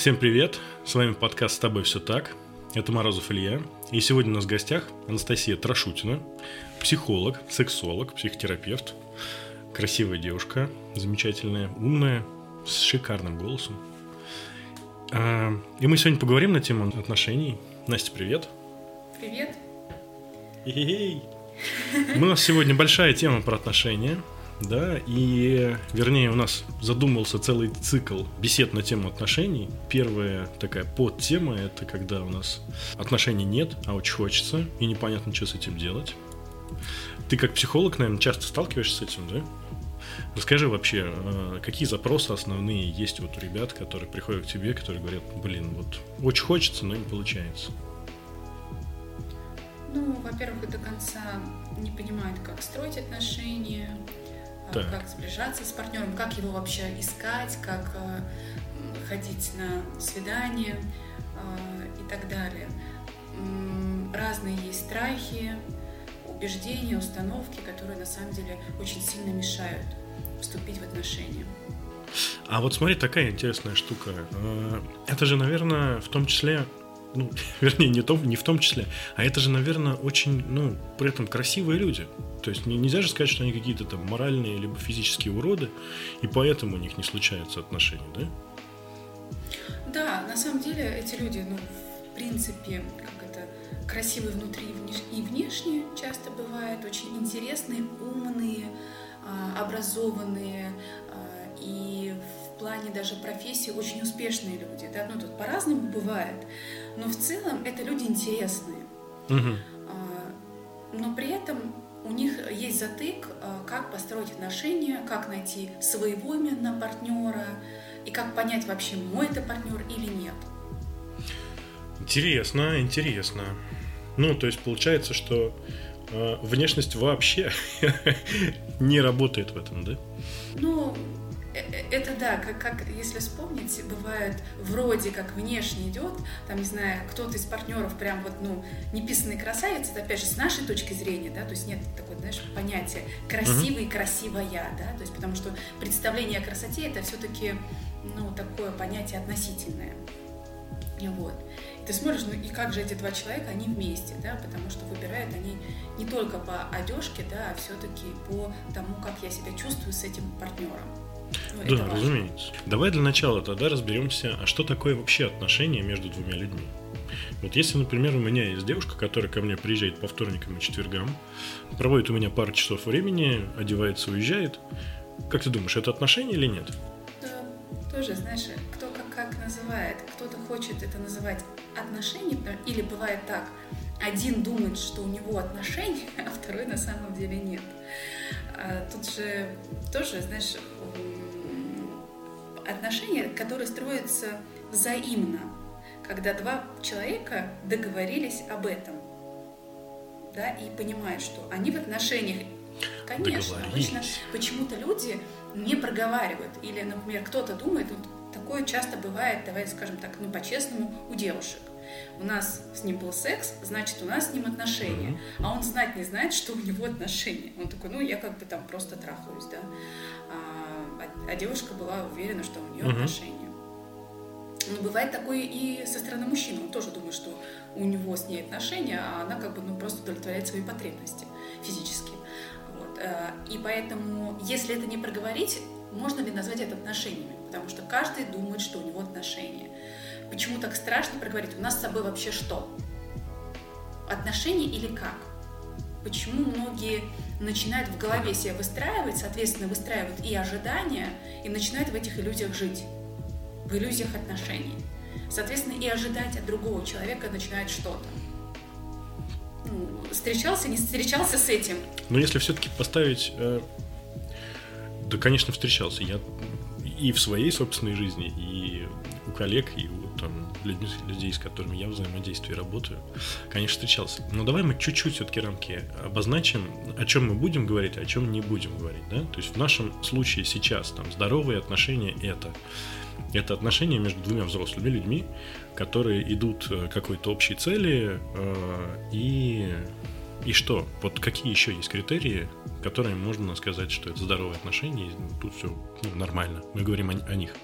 Всем привет! С вами подкаст «С тобой все так». Это Морозов Илья. И сегодня у нас в гостях Анастасия Трошутина, психолог, сексолог, психотерапевт. Красивая девушка, замечательная, умная, с шикарным голосом. А, и мы сегодня поговорим на тему отношений. Настя, привет! Привет! Эй! У нас сегодня большая тема про отношения – да, и, вернее, у нас задумался целый цикл бесед на тему отношений. Первая такая подтема – это когда у нас отношений нет, а очень хочется, и непонятно, что с этим делать. Ты как психолог, наверное, часто сталкиваешься с этим, да? Расскажи вообще, э, какие запросы основные есть вот у ребят, которые приходят к тебе, которые говорят, блин, вот очень хочется, но не получается. Ну, во-первых, до конца не понимают, как строить отношения, так. как сближаться с партнером, как его вообще искать, как э, ходить на свидание э, и так далее. Разные есть страхи, убеждения, установки, которые на самом деле очень сильно мешают вступить в отношения. А вот смотри, такая интересная штука. Э, это же, наверное, в том числе ну, вернее, не, том, не в том числе, а это же, наверное, очень, ну, при этом красивые люди. То есть нельзя же сказать, что они какие-то там моральные либо физические уроды, и поэтому у них не случаются отношения, да? Да, на самом деле эти люди, ну, в принципе, как это, красивые внутри и внешне часто бывают, очень интересные, умные, а, образованные, а, и в плане даже профессии очень успешные люди. Да? Ну, тут по-разному бывает. Но в целом это люди интересные. Угу. Но при этом у них есть затык, а, как построить отношения, как найти своего именно партнера и как понять вообще, мой это партнер или нет. Интересно, интересно. Ну, то есть получается, что э, внешность вообще не работает в этом, да? Ну, это да, как, как если вспомнить, бывает вроде как внешне идет, там, не знаю, кто-то из партнеров прям вот, ну, неписанный красавец, это опять же с нашей точки зрения, да, то есть нет такой, знаешь, понятия красивый красивая, да, то есть потому что представление о красоте это все-таки, ну, такое понятие относительное. Вот. И ты смотришь, ну и как же эти два человека, они вместе, да, потому что выбирают они не только по одежке, да, а все-таки по тому, как я себя чувствую с этим партнером. Ну, да, разумеется. Давай для начала тогда разберемся, а что такое вообще отношения между двумя людьми. Вот если, например, у меня есть девушка, которая ко мне приезжает по вторникам и четвергам, проводит у меня пару часов времени, одевается, уезжает, как ты думаешь, это отношения или нет? Да, тоже, знаешь, кто как, как называет. Кто-то хочет это называть отношениями, или бывает так, один думает, что у него отношения, а второй на самом деле нет. А тут же тоже, знаешь, отношения, которые строятся взаимно, когда два человека договорились об этом, да, и понимают, что они в отношениях, конечно, обычно почему-то люди не проговаривают, или, например, кто-то думает, вот такое часто бывает, давай скажем так, ну, по-честному, у девушек. У нас с ним был секс, значит, у нас с ним отношения. Mm-hmm. А он знать не знает, что у него отношения. Он такой, ну, я как бы там просто трахаюсь, да. А, девушка была уверена, что у нее угу. отношения. Но бывает такое и со стороны мужчины. Он тоже думает, что у него с ней отношения, а она как бы ну, просто удовлетворяет свои потребности физические. Вот. Э, и поэтому, если это не проговорить, можно ли назвать это отношениями? Потому что каждый думает, что у него отношения. Почему так страшно проговорить? У нас с собой вообще что? Отношения или как? Почему многие начинают в голове себя выстраивать, соответственно, выстраивают и ожидания, и начинают в этих иллюзиях жить, в иллюзиях отношений. Соответственно, и ожидать от другого человека начинает что-то. Ну, встречался, не встречался с этим. Но если все-таки поставить... Э, да, конечно, встречался. Я и в своей собственной жизни, и у коллег, и у там, людьми, людей, с которыми я взаимодействую и работаю, конечно, встречался. Но давай мы чуть-чуть все-таки рамки обозначим, о чем мы будем говорить, а о чем не будем говорить. Да? То есть в нашем случае сейчас там здоровые отношения это это отношения между двумя взрослыми людьми, которые идут к какой-то общей цели э, и и что? Вот какие еще есть критерии, которые можно сказать, что это здоровые отношения, тут все ну, нормально. Мы говорим о, о них.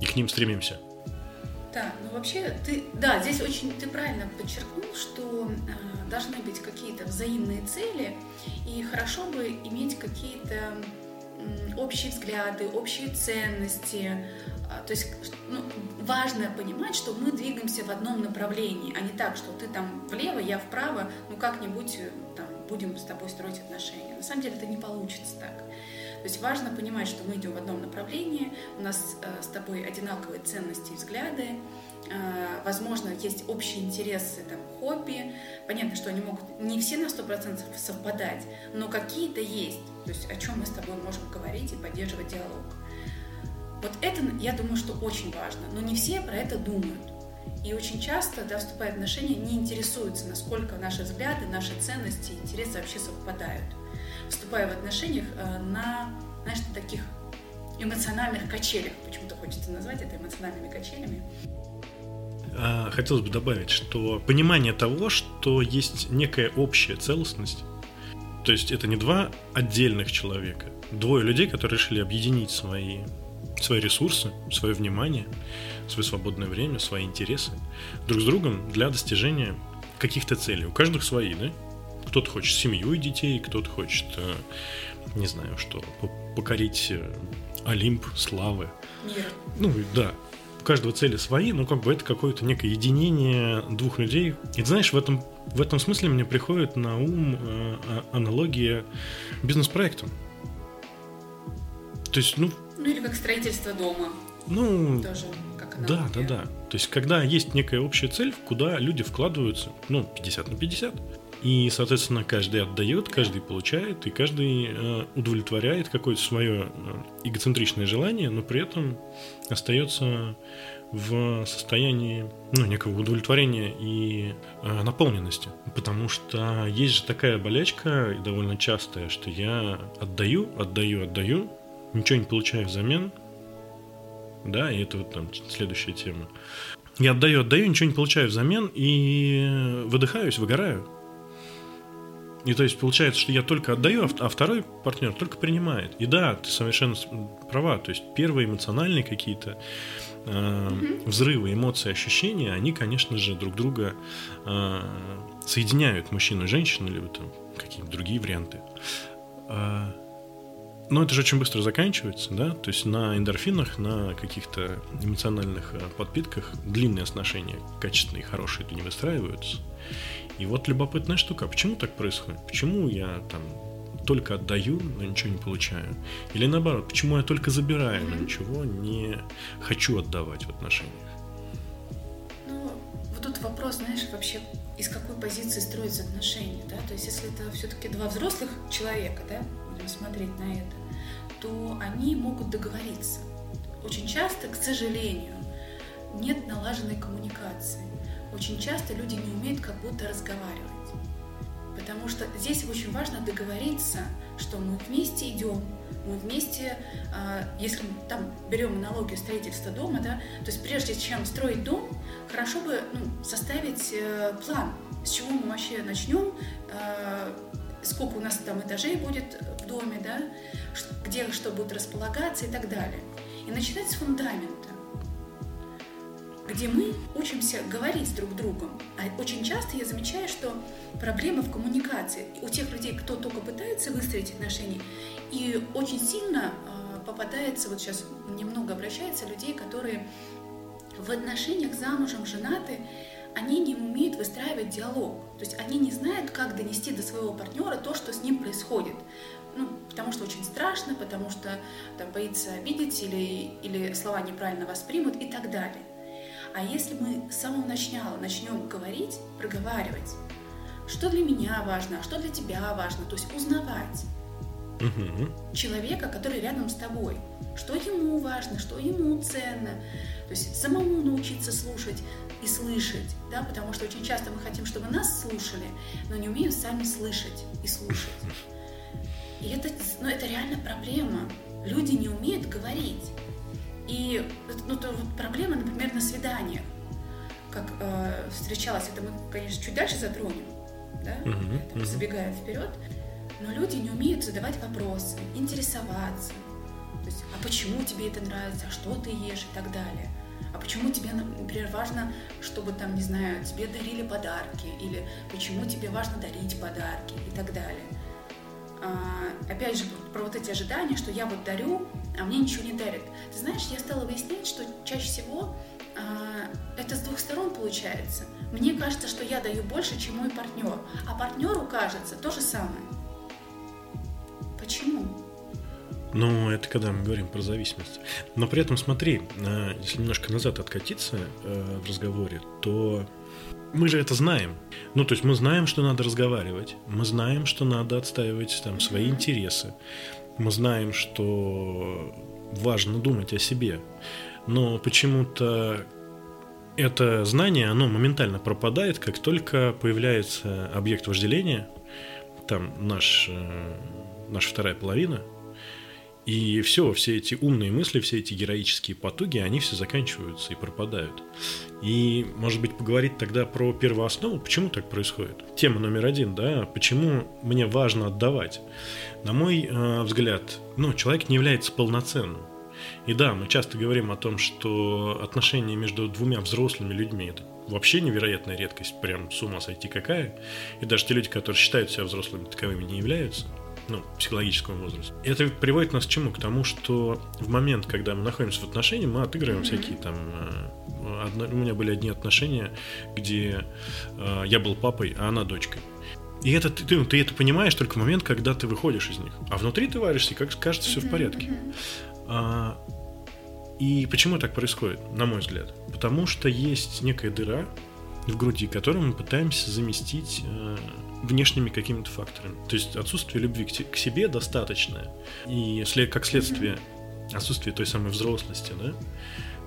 И к ним стремимся. Да, ну вообще ты, да, здесь очень ты правильно подчеркнул, что э, должны быть какие-то взаимные цели, и хорошо бы иметь какие-то общие взгляды, общие ценности. Э, то есть ну, важно понимать, что мы двигаемся в одном направлении, а не так, что ты там влево, я вправо, ну как-нибудь э, там, будем с тобой строить отношения. На самом деле это не получится так. То есть важно понимать, что мы идем в одном направлении, у нас э, с тобой одинаковые ценности и взгляды, э, возможно, есть общие интересы, там, хобби. Понятно, что они могут не все на 100% совпадать, но какие-то есть, то есть о чем мы с тобой можем говорить и поддерживать диалог. Вот это, я думаю, что очень важно, но не все про это думают. И очень часто, да, вступая в отношения, не интересуются, насколько наши взгляды, наши ценности интересы вообще совпадают вступая в отношениях э, на, знаешь, на таких эмоциональных качелях, почему-то хочется назвать это эмоциональными качелями. А, хотелось бы добавить, что понимание того, что есть некая общая целостность, то есть это не два отдельных человека, двое людей, которые решили объединить свои, свои ресурсы, свое внимание, свое свободное время, свои интересы друг с другом для достижения каких-то целей. У каждого свои, да? Кто-то хочет семью и детей, кто-то хочет, э, не знаю что, покорить э, Олимп славы. Мир. Ну, да. У каждого цели свои, но как бы это какое-то некое единение двух людей. И знаешь, в этом, в этом смысле мне приходит на ум э, а, аналогия бизнес-проектом. То есть, ну... Ну или как строительство дома. Ну, Тоже да, да, да. То есть, когда есть некая общая цель, куда люди вкладываются, ну, 50 на 50, и, соответственно, каждый отдает, каждый получает, и каждый э, удовлетворяет какое-то свое э, эгоцентричное желание, но при этом остается в состоянии ну, некого удовлетворения и э, наполненности. Потому что есть же такая болячка, довольно частая, что я отдаю, отдаю, отдаю, ничего не получаю взамен. Да, и это вот там следующая тема. Я отдаю, отдаю, ничего не получаю взамен и выдыхаюсь, выгораю. И то есть получается, что я только отдаю, а, а второй партнер только принимает. И да, ты совершенно права. То есть первые эмоциональные какие-то э, mm-hmm. взрывы, эмоции, ощущения, они, конечно же, друг друга э, соединяют мужчину и женщину, либо там какие-то другие варианты. Э, но это же очень быстро заканчивается, да, то есть на эндорфинах, на каких-то эмоциональных э, подпитках длинные отношения, качественные, хорошие, это не выстраиваются. И вот любопытная штука, а почему так происходит? Почему я там только отдаю, но ничего не получаю? Или наоборот, почему я только забираю, но ничего не хочу отдавать в отношениях? Ну, вот тут вопрос, знаешь, вообще из какой позиции строятся отношения, да? То есть если это все-таки два взрослых человека, да, будем смотреть на это, то они могут договориться. Очень часто, к сожалению, нет налаженной коммуникации очень часто люди не умеют как будто разговаривать. Потому что здесь очень важно договориться, что мы вместе идем, мы вместе, а, если мы там берем аналогию строительства дома, да, то есть прежде чем строить дом, хорошо бы ну, составить э, план, с чего мы вообще начнем, э, сколько у нас там этажей будет в доме, да, где что будет располагаться и так далее. И начинать с фундамента где мы учимся говорить друг с другом. А очень часто я замечаю, что проблема в коммуникации. У тех людей, кто только пытается выстроить отношения, и очень сильно э, попадается, вот сейчас немного обращается людей, которые в отношениях замужем, женаты, они не умеют выстраивать диалог. То есть они не знают, как донести до своего партнера то, что с ним происходит. Ну, потому что очень страшно, потому что там, боится обидеть или, или слова неправильно воспримут и так далее. А если мы с самого начала начнем говорить, проговаривать, что для меня важно, а что для тебя важно, то есть узнавать угу. человека, который рядом с тобой, что ему важно, что ему ценно, то есть самому научиться слушать и слышать, да, потому что очень часто мы хотим, чтобы нас слушали, но не умеем сами слышать и слушать. И это, ну, это реально проблема. Люди не умеют говорить. И ну, то вот проблема, например, на свиданиях, как э, встречалась, это мы, конечно, чуть дальше затронем, да, uh-huh, uh-huh. забегая вперед, но люди не умеют задавать вопросы, интересоваться, то есть, а почему тебе это нравится, а что ты ешь? и так далее. А почему тебе, например, важно, чтобы там, не знаю, тебе дарили подарки, или почему тебе важно дарить подарки? и так далее. А, опять же, про вот эти ожидания, что я вот дарю, а мне ничего не дарят. Ты знаешь, я стала выяснять, что чаще всего а, это с двух сторон получается. Мне кажется, что я даю больше, чем мой партнер, а партнеру кажется то же самое. Почему? Ну, это когда мы говорим про зависимость. Но при этом смотри, э, если немножко назад откатиться э, в разговоре, то мы же это знаем. Ну, то есть мы знаем, что надо разговаривать, мы знаем, что надо отстаивать там свои интересы, мы знаем, что важно думать о себе. Но почему-то это знание, оно моментально пропадает, как только появляется объект вожделения, там наш, э, наша вторая половина – и все, все эти умные мысли, все эти героические потуги, они все заканчиваются и пропадают. И, может быть, поговорить тогда про первооснову, почему так происходит. Тема номер один, да, почему мне важно отдавать. На мой э, взгляд, ну, человек не является полноценным. И да, мы часто говорим о том, что отношения между двумя взрослыми людьми это вообще невероятная редкость, прям с ума сойти какая. И даже те люди, которые считают себя взрослыми, таковыми не являются ну, психологическому возрасту. Это приводит нас к чему? К тому, что в момент, когда мы находимся в отношениях, мы отыгрываем mm-hmm. всякие там... Э, одно, у меня были одни отношения, где э, я был папой, а она дочкой. И это ты, ну, ты это понимаешь только в момент, когда ты выходишь из них. А внутри ты варишься, как кажется, все в порядке. А, и почему так происходит, на мой взгляд? Потому что есть некая дыра в груди, которую мы пытаемся заместить э, внешними какими-то факторами. То есть отсутствие любви к, себе достаточное. И как следствие отсутствие той самой взрослости, да,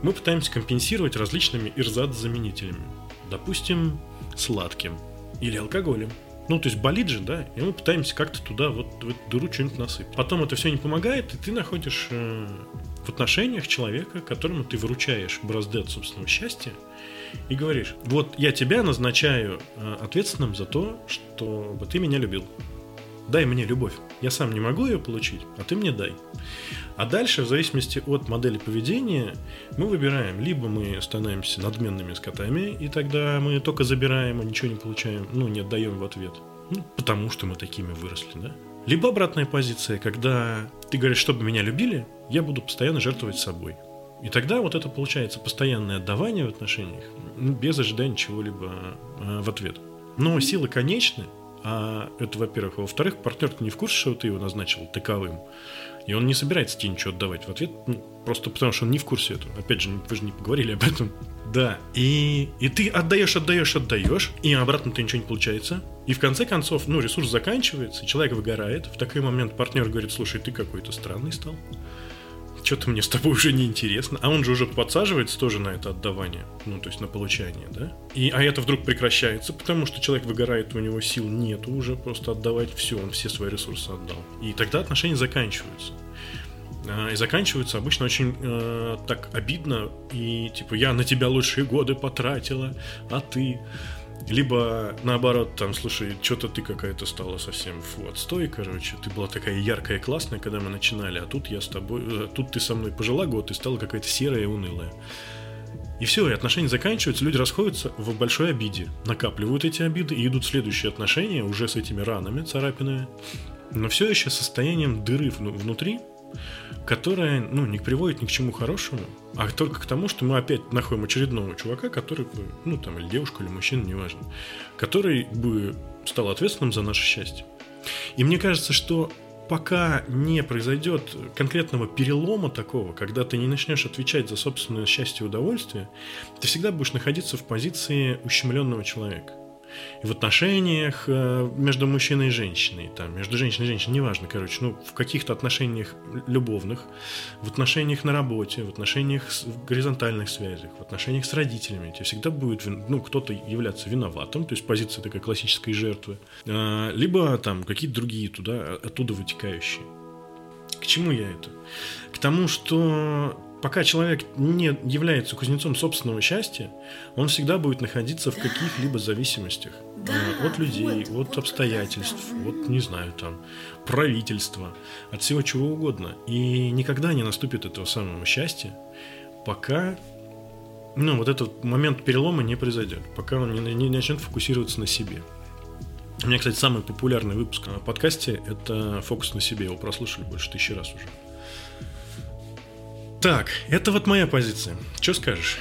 мы пытаемся компенсировать различными ирзат-заменителями. Допустим, сладким или алкоголем. Ну, то есть болит же, да, и мы пытаемся как-то туда вот в эту дыру что-нибудь насыпать. Потом это все не помогает, и ты находишь э, в отношениях человека, которому ты выручаешь бразды от собственного счастья, и говоришь, вот я тебя назначаю э, ответственным за то, чтобы ты меня любил. Дай мне любовь. Я сам не могу ее получить, а ты мне дай. А дальше, в зависимости от модели поведения, мы выбираем, либо мы становимся надменными скотами, и тогда мы только забираем, а ничего не получаем, ну, не отдаем в ответ. Ну, потому что мы такими выросли, да? Либо обратная позиция, когда ты говоришь, чтобы меня любили, я буду постоянно жертвовать собой. И тогда вот это получается постоянное отдавание в отношениях без ожидания чего-либо э, в ответ. Но силы конечны, а это, во-первых. А во-вторых, партнер не в курсе, что ты его назначил таковым. И он не собирается тебе ничего отдавать в ответ, ну, просто потому что он не в курсе этого. Опять же, вы же не поговорили об этом. Да. И, и ты отдаешь, отдаешь, отдаешь, и обратно ты ничего не получается. И в конце концов, ну, ресурс заканчивается, человек выгорает. В такой момент партнер говорит, слушай, ты какой-то странный стал что-то мне с тобой уже не интересно. А он же уже подсаживается тоже на это отдавание, ну, то есть на получание, да? И, а это вдруг прекращается, потому что человек выгорает, у него сил нету уже просто отдавать все, он все свои ресурсы отдал. И тогда отношения заканчиваются. А, и заканчиваются обычно очень э, так обидно, и типа я на тебя лучшие годы потратила, а ты либо наоборот, там, слушай, что-то ты какая-то стала совсем фу, отстой, короче. Ты была такая яркая и классная, когда мы начинали, а тут я с тобой, э, тут ты со мной пожила год и стала какая-то серая и унылая. И все, и отношения заканчиваются, люди расходятся в большой обиде, накапливают эти обиды и идут следующие отношения уже с этими ранами, царапинами, но все еще состоянием дыры внутри, которая ну, не приводит ни к чему хорошему, а только к тому, что мы опять находим очередного чувака, который ну там, или девушка, или мужчина, неважно, который бы стал ответственным за наше счастье. И мне кажется, что пока не произойдет конкретного перелома такого, когда ты не начнешь отвечать за собственное счастье и удовольствие, ты всегда будешь находиться в позиции ущемленного человека и в отношениях э, между мужчиной и женщиной, там, между женщиной и женщиной, неважно, короче, ну, в каких-то отношениях любовных, в отношениях на работе, в отношениях в горизонтальных связях, в отношениях с родителями, тебе всегда будет, ну, кто-то являться виноватым, то есть позиция такая классической жертвы, э, либо там какие-то другие туда, оттуда вытекающие. К чему я это? К тому, что пока человек не является кузнецом собственного счастья, он всегда будет находиться в каких-либо зависимостях да, э, от людей, вот, от вот обстоятельств, да. от, не знаю, там, правительства, от всего чего угодно. И никогда не наступит этого самого счастья, пока ну, вот этот момент перелома не произойдет, пока он не, не начнет фокусироваться на себе. У меня, кстати, самый популярный выпуск на подкасте – это «Фокус на себе». Его прослушали больше тысячи раз уже. Так, это вот моя позиция. Что скажешь?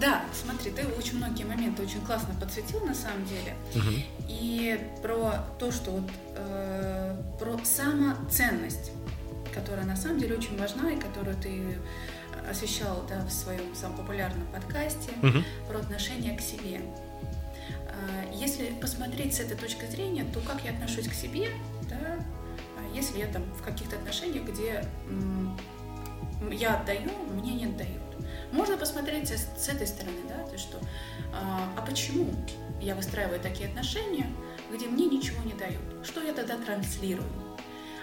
Да, смотри, ты очень многие моменты очень классно подсветил на самом деле. Угу. И про то, что вот э, про самоценность, которая на самом деле очень важна и которую ты освещал да, в своем самом популярном подкасте угу. про отношение к себе. А, если посмотреть с этой точки зрения, то как я отношусь к себе, да, а если я там в каких-то отношениях, где я отдаю, мне не отдают. Можно посмотреть с, этой стороны, да, то что, а, а почему я выстраиваю такие отношения, где мне ничего не дают? Что я тогда транслирую?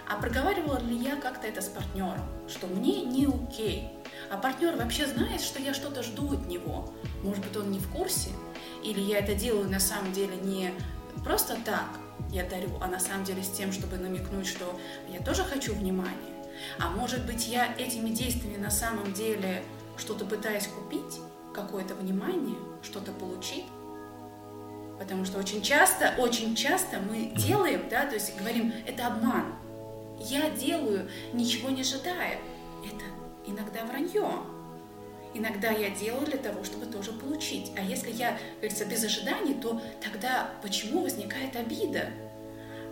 А проговаривала ли я как-то это с партнером, что мне не окей? А партнер вообще знает, что я что-то жду от него. Может быть, он не в курсе? Или я это делаю на самом деле не просто так, я дарю, а на самом деле с тем, чтобы намекнуть, что я тоже хочу внимания. А может быть, я этими действиями на самом деле что-то пытаюсь купить, какое-то внимание, что-то получить. Потому что очень часто, очень часто мы делаем, да, то есть говорим, это обман. Я делаю, ничего не ожидая. Это иногда вранье. Иногда я делаю для того, чтобы тоже получить. А если я, говорится, без ожиданий, то тогда почему возникает обида?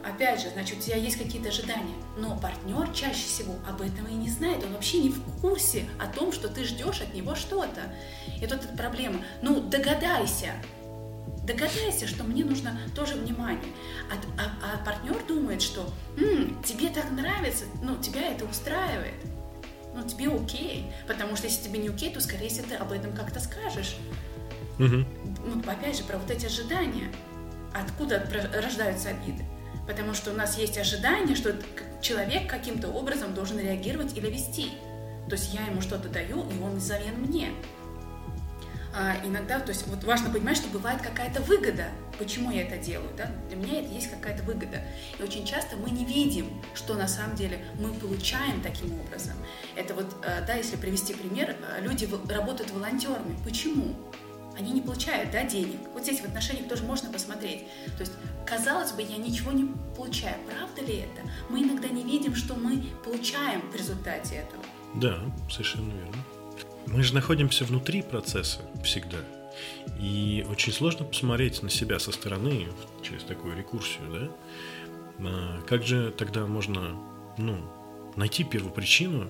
Опять же, значит, у тебя есть какие-то ожидания, но партнер чаще всего об этом и не знает, он вообще не в курсе о том, что ты ждешь от него что-то. И тут эта проблема. Ну, догадайся, догадайся, что мне нужно тоже внимание. А, а, а партнер думает, что М, тебе так нравится, ну, тебя это устраивает ну, тебе окей. Потому что если тебе не окей, то, скорее всего, ты об этом как-то скажешь. Угу. Ну, опять же, про вот эти ожидания. Откуда рождаются обиды? Потому что у нас есть ожидание, что человек каким-то образом должен реагировать или вести. То есть я ему что-то даю, и он взамен мне а, иногда, то есть вот важно понимать, что бывает какая-то выгода. Почему я это делаю? Да? Для меня это есть какая-то выгода. И очень часто мы не видим, что на самом деле мы получаем таким образом. Это вот, э, да, если привести пример, э, люди работают волонтерами. Почему? Они не получают да, денег. Вот здесь в отношениях тоже можно посмотреть. То есть, казалось бы, я ничего не получаю. Правда ли это? Мы иногда не видим, что мы получаем в результате этого. Да, совершенно верно. Мы же находимся внутри процесса всегда. И очень сложно посмотреть на себя со стороны через такую рекурсию, да? А как же тогда можно, ну, найти первопричину,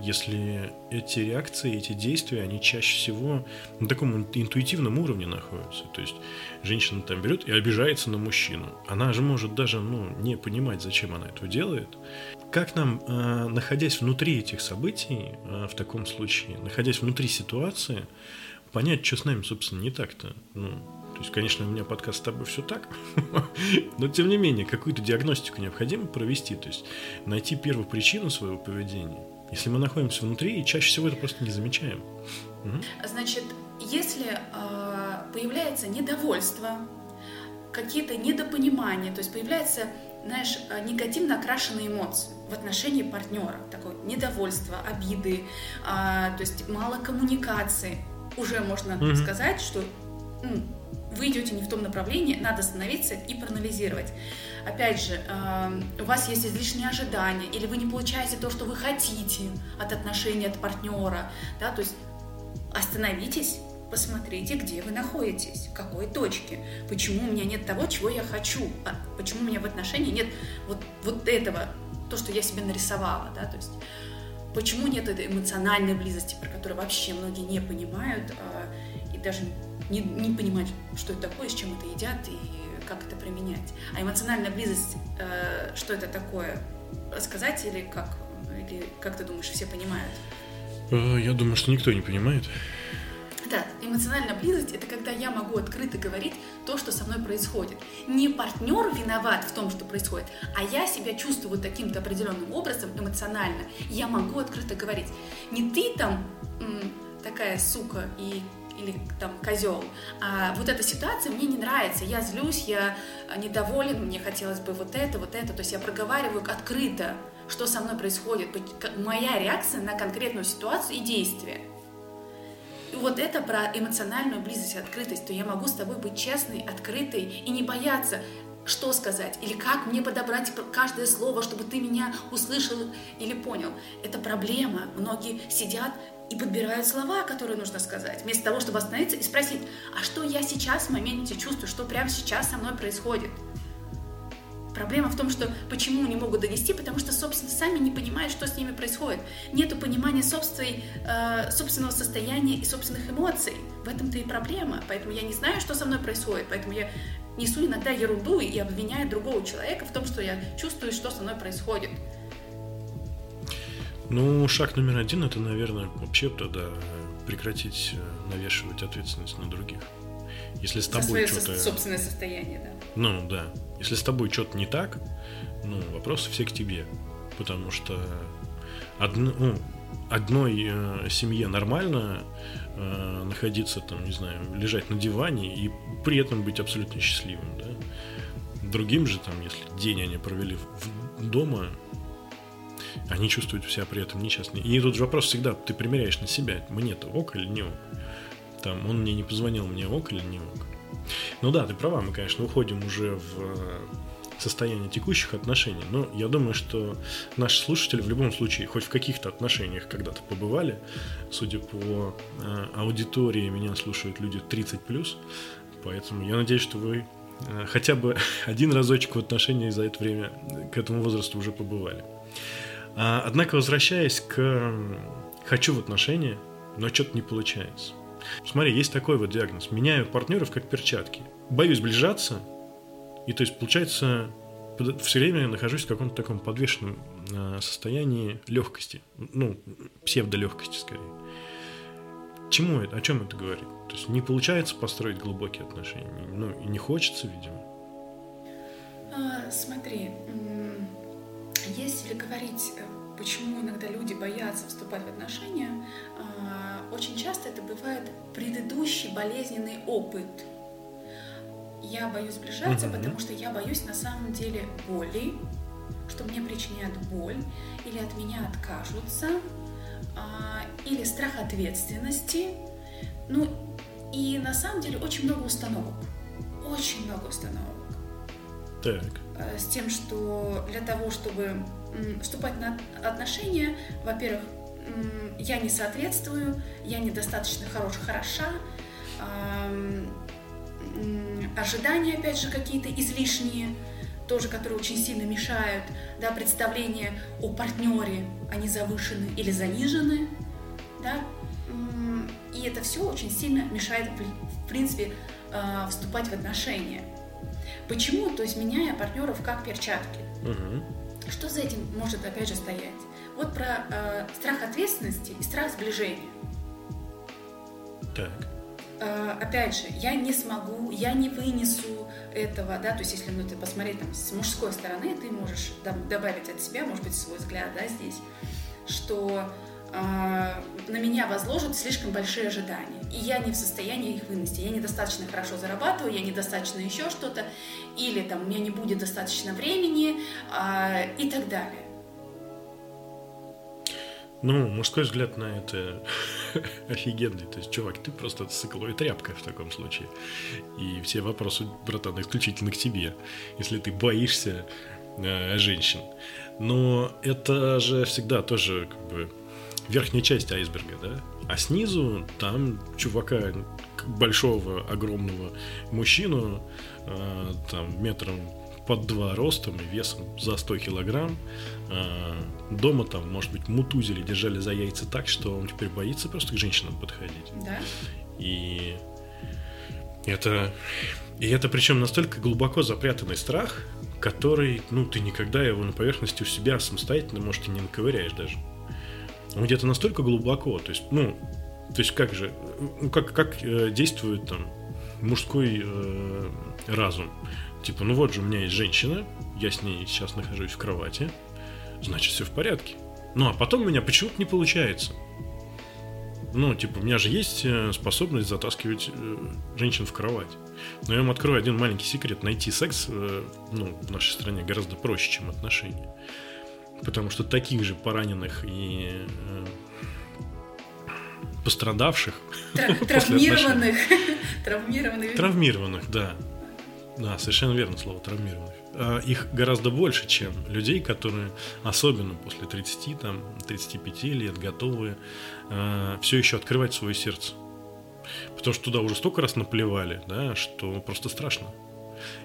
если эти реакции, эти действия, они чаще всего на таком интуитивном уровне находятся. То есть женщина там берет и обижается на мужчину. Она же может даже ну, не понимать, зачем она это делает. Как нам, э, находясь внутри этих событий, э, в таком случае, находясь внутри ситуации, понять, что с нами, собственно, не так-то? Ну, то есть, конечно, у меня подкаст с тобой все так, но тем не менее, какую-то диагностику необходимо провести, то есть найти первую причину своего поведения. Если мы находимся внутри, и чаще всего это просто не замечаем. Угу. Значит, если э, появляется недовольство, какие-то недопонимания, то есть появляется знаешь, э, негативно окрашенные эмоции в отношении партнера. Такое недовольство, обиды, а, то есть мало коммуникации. Уже можно mm-hmm. сказать, что вы идете не в том направлении, надо остановиться и проанализировать. Опять же, э, у вас есть излишние ожидания, или вы не получаете то, что вы хотите от отношений, от партнера, да, то есть остановитесь, посмотрите, где вы находитесь, в какой точке, почему у меня нет того, чего я хочу, а почему у меня в отношении нет вот, вот этого, то, что я себе нарисовала, да, то есть почему нет этой эмоциональной близости, про которую вообще многие не понимают а, и даже не, не понимают, что это такое, с чем это едят и как это применять. А эмоциональная близость, э, что это такое, сказать или как? Или как ты думаешь, все понимают? Э, я думаю, что никто не понимает. Да, эмоциональная близость – это когда я могу открыто говорить то, что со мной происходит. Не партнер виноват в том, что происходит, а я себя чувствую вот таким-то определенным образом эмоционально. Я могу открыто говорить. Не ты там такая сука и или там козел. А вот эта ситуация мне не нравится, я злюсь, я недоволен, мне хотелось бы вот это, вот это. То есть я проговариваю открыто, что со мной происходит, моя реакция на конкретную ситуацию и действие. И вот это про эмоциональную близость, открытость, то я могу с тобой быть честной, открытой и не бояться, что сказать, или как мне подобрать каждое слово, чтобы ты меня услышал или понял. Это проблема. Многие сидят и подбирают слова, которые нужно сказать, вместо того, чтобы остановиться и спросить, а что я сейчас в моменте чувствую, что прямо сейчас со мной происходит. Проблема в том, что почему не могут донести, потому что, собственно, сами не понимают, что с ними происходит. Нету понимания собственной, э, собственного состояния и собственных эмоций. В этом-то и проблема. Поэтому я не знаю, что со мной происходит, поэтому я несу иногда ерунду и обвиняю другого человека в том, что я чувствую, что со мной происходит. Ну, шаг номер один это, наверное, вообще тогда прекратить э, навешивать ответственность на других. Если с тобой что-то... Со собственное состояние, да. Ну, да. Если с тобой что-то не так, ну, вопросы все к тебе. Потому что одно, ну, одной э, семье нормально э, находиться там, не знаю, лежать на диване и при этом быть абсолютно счастливым, да. Другим же там, если день они провели в, в дома, они чувствуют себя при этом несчастными. И тут же вопрос всегда, ты примеряешь на себя, мне-то ок или не ок. Там, он мне не позвонил, мне ок или не ок. Ну да, ты права, мы, конечно, уходим уже в э, состояние текущих отношений, но я думаю, что наши слушатели в любом случае хоть в каких-то отношениях когда-то побывали. Судя по э, аудитории, меня слушают люди 30+, поэтому я надеюсь, что вы э, хотя бы один разочек в отношениях за это время к этому возрасту уже побывали. А, однако, возвращаясь к «хочу в отношения», но что-то не получается. Смотри, есть такой вот диагноз. Меняю партнеров как перчатки. Боюсь ближаться, и то есть, получается, все время нахожусь в каком-то таком подвешенном а, состоянии легкости. Ну, псевдолегкости скорее. Чему это? О чем это говорит? То есть не получается построить глубокие отношения. Ну, и не хочется, видимо. А, смотри, если говорить, э, почему иногда люди боятся вступать в отношения, а, очень часто это бывает предыдущий болезненный опыт. Я боюсь сближаться, mm-hmm. потому что я боюсь на самом деле боли, что мне причиняют боль, или от меня откажутся, а, или страх ответственности. Ну, и на самом деле очень много установок. Очень много установок. Так. Э, с тем, что для того, чтобы вступать на отношения, во-первых, я не соответствую, я недостаточно хорош, хороша, ожидания, опять же, какие-то излишние, тоже, которые очень сильно мешают, да, представления о партнере, они завышены или занижены, да, и это все очень сильно мешает, в принципе, э, вступать в отношения. Почему? То есть меняя партнеров как перчатки. Угу. Что за этим может опять же стоять? Вот про э, страх ответственности и страх сближения. Так. Э, опять же, я не смогу, я не вынесу этого, да, то есть если ну, ты посмотреть там с мужской стороны, ты можешь добавить от себя, может быть, свой взгляд, да, здесь, что на меня возложат слишком большие ожидания, и я не в состоянии их вынести. Я недостаточно хорошо зарабатываю, я недостаточно еще что-то, или там у меня не будет достаточно времени а, и так далее. Ну, мужской взгляд на это офигенный. То есть, чувак, ты просто цикловая тряпка в таком случае. И все вопросы, братан, исключительно к тебе, если ты боишься э, женщин. Но это же всегда тоже как бы верхняя часть айсберга, да? А снизу там чувака большого, огромного мужчину, э, там метром под два ростом и весом за 100 килограмм. Э, дома там, может быть, мутузили, держали за яйца так, что он теперь боится просто к женщинам подходить. Да. И это... И это причем настолько глубоко запрятанный страх, который, ну, ты никогда его на поверхности у себя самостоятельно, может, и не наковыряешь даже где-то настолько глубоко, то есть, ну, то есть как же, ну, как, как э, действует там мужской э, разум? Типа, ну вот же у меня есть женщина, я с ней сейчас нахожусь в кровати, значит все в порядке. Ну а потом у меня почему-то не получается. Ну, типа, у меня же есть э, способность затаскивать э, женщин в кровать. Но я вам открою один маленький секрет. Найти секс э, ну, в нашей стране гораздо проще, чем отношения. Потому что таких же пораненных и э, пострадавших. Травмированных. Травмированных. Травмированных, да. Да, совершенно верно слово травмированных. А, их гораздо больше, чем людей, которые, особенно после 30, там, 35 лет, готовы а, все еще открывать свое сердце. Потому что туда уже столько раз наплевали, да, что просто страшно.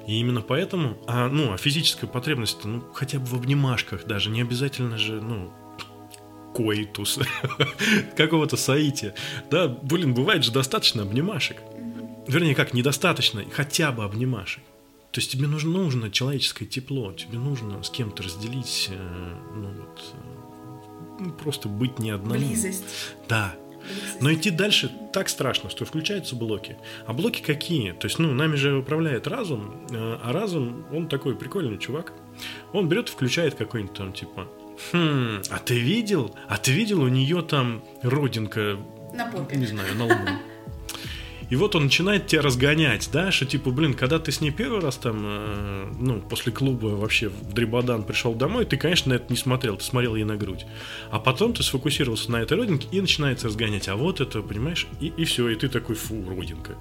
И именно поэтому, а, ну, а физическая потребность, ну, хотя бы в обнимашках даже, не обязательно же, ну, коитус, какого-то саити. Да, блин, бывает же достаточно обнимашек. Вернее, как, недостаточно, хотя бы обнимашек. То есть тебе нужно, нужно человеческое тепло, тебе нужно с кем-то разделить, э, ну вот, э, ну, просто быть не одному. Близость. Да, но идти дальше так страшно, что включаются блоки. А блоки какие? То есть, ну, нами же управляет разум, э, а разум, он такой прикольный чувак. Он берет и включает какой-нибудь там, типа, хм, а ты видел? А ты видел, у нее там родинка... На попе. Не знаю, на лбу. И вот он начинает тебя разгонять, да, что типа, блин, когда ты с ней первый раз там, э, ну, после клуба вообще в Дрибадан пришел домой, ты, конечно, на это не смотрел, ты смотрел ей на грудь. А потом ты сфокусировался на этой родинке и начинается разгонять, а вот это, понимаешь, и, и все, и ты такой, фу, родинка.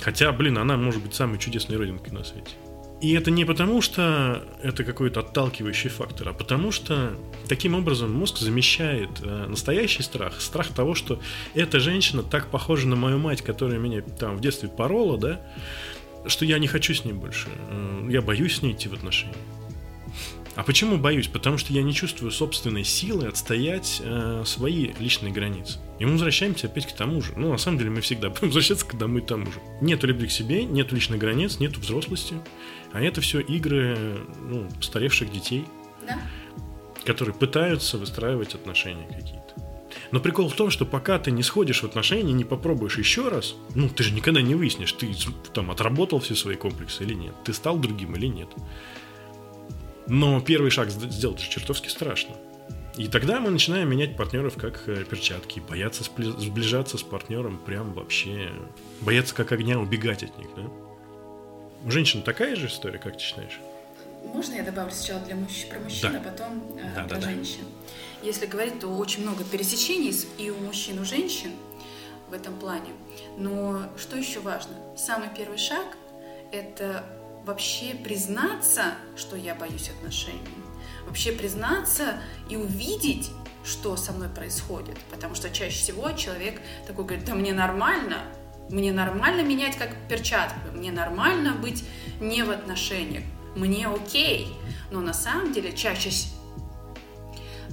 Хотя, блин, она может быть самой чудесной родинкой на свете. И это не потому, что это какой-то отталкивающий фактор, а потому что таким образом мозг замещает э, настоящий страх, страх того, что эта женщина так похожа на мою мать, которая меня там в детстве порола, да, что я не хочу с ней больше, э, я боюсь с ней идти в отношения. А почему боюсь? Потому что я не чувствую собственной силы отстоять э, свои личные границы. И мы возвращаемся опять к тому же. Ну, на самом деле, мы всегда будем возвращаться к одному и тому же. Нет любви к себе, нет личных границ, нет взрослости. А это все игры ну, постаревших детей, да? которые пытаются выстраивать отношения какие-то. Но прикол в том, что пока ты не сходишь в отношения, не попробуешь еще раз, ну, ты же никогда не выяснишь, ты там отработал все свои комплексы или нет, ты стал другим или нет. Но первый шаг сделать же чертовски страшно. И тогда мы начинаем менять партнеров как э, перчатки, бояться сближаться с партнером прям вообще, бояться как огня убегать от них, да? У женщин такая же история, как ты считаешь? Можно я добавлю сначала для мужч... про мужчин, да. а потом э, да, про да, женщин? Да. Если говорить, то очень много пересечений и у мужчин, и у женщин в этом плане. Но что еще важно? Самый первый шаг – это вообще признаться, что я боюсь отношений, вообще признаться и увидеть, что со мной происходит. Потому что чаще всего человек такой говорит, да мне нормально, мне нормально менять как перчатку, мне нормально быть не в отношениях, мне окей. Но на самом деле чаще...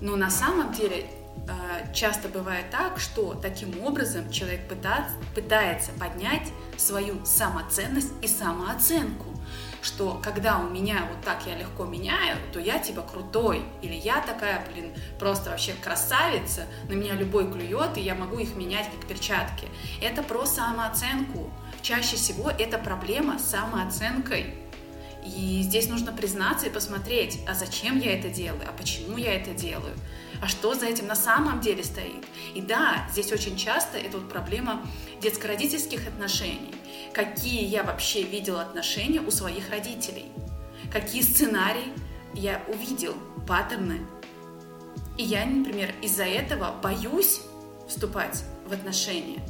Но на самом деле э, часто бывает так, что таким образом человек пытается поднять свою самоценность и самооценку что когда у меня вот так я легко меняю, то я типа крутой, или я такая, блин, просто вообще красавица, на меня любой клюет, и я могу их менять как перчатки. Это про самооценку. Чаще всего это проблема с самооценкой. И здесь нужно признаться и посмотреть, а зачем я это делаю, а почему я это делаю, а что за этим на самом деле стоит. И да, здесь очень часто это вот проблема детско-родительских отношений какие я вообще видел отношения у своих родителей, какие сценарии я увидел, паттерны. И я, например, из-за этого боюсь вступать в отношения.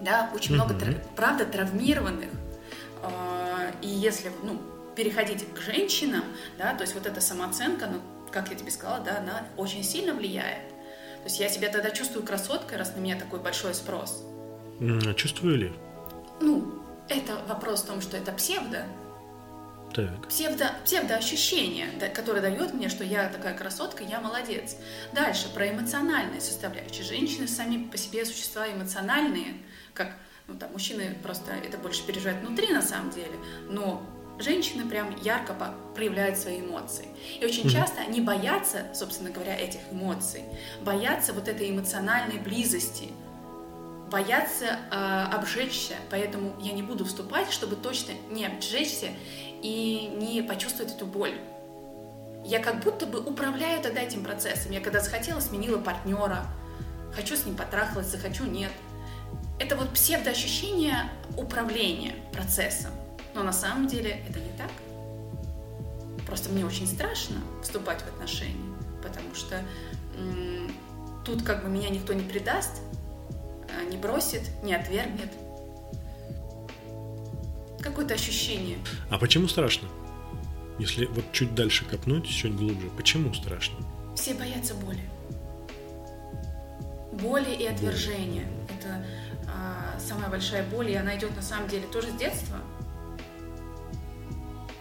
Да, очень много, правда, травмированных. А, и если, ну, переходить к женщинам, да, то есть вот эта самооценка, ну, как я тебе сказала, да, она очень сильно влияет. То есть я себя тогда чувствую красоткой, раз на меня такой большой спрос. Чувствую ли? Ну, это вопрос в том, что это псевдо. Так. Псевдо, псевдоощущение, которое дает мне, что я такая красотка, я молодец. Дальше, про эмоциональные составляющие. Женщины сами по себе существа эмоциональные, как ну, там, мужчины просто это больше переживают внутри на самом деле, но женщины прям ярко проявляют свои эмоции. И очень mm-hmm. часто они боятся, собственно говоря, этих эмоций, боятся вот этой эмоциональной близости – боятся э, обжечься, поэтому я не буду вступать, чтобы точно не обжечься и не почувствовать эту боль. Я как будто бы управляю тогда этим процессом. Я когда захотела, сменила партнера, хочу с ним потрахалась, захочу, нет. Это вот псевдоощущение управления процессом. Но на самом деле это не так. Просто мне очень страшно вступать в отношения, потому что м- тут как бы меня никто не предаст, не бросит, не отвергнет. Какое-то ощущение. А почему страшно? Если вот чуть дальше копнуть, чуть глубже, почему страшно? Все боятся боли. Боли и отвержения. Это а, самая большая боль, и она идет на самом деле тоже с детства.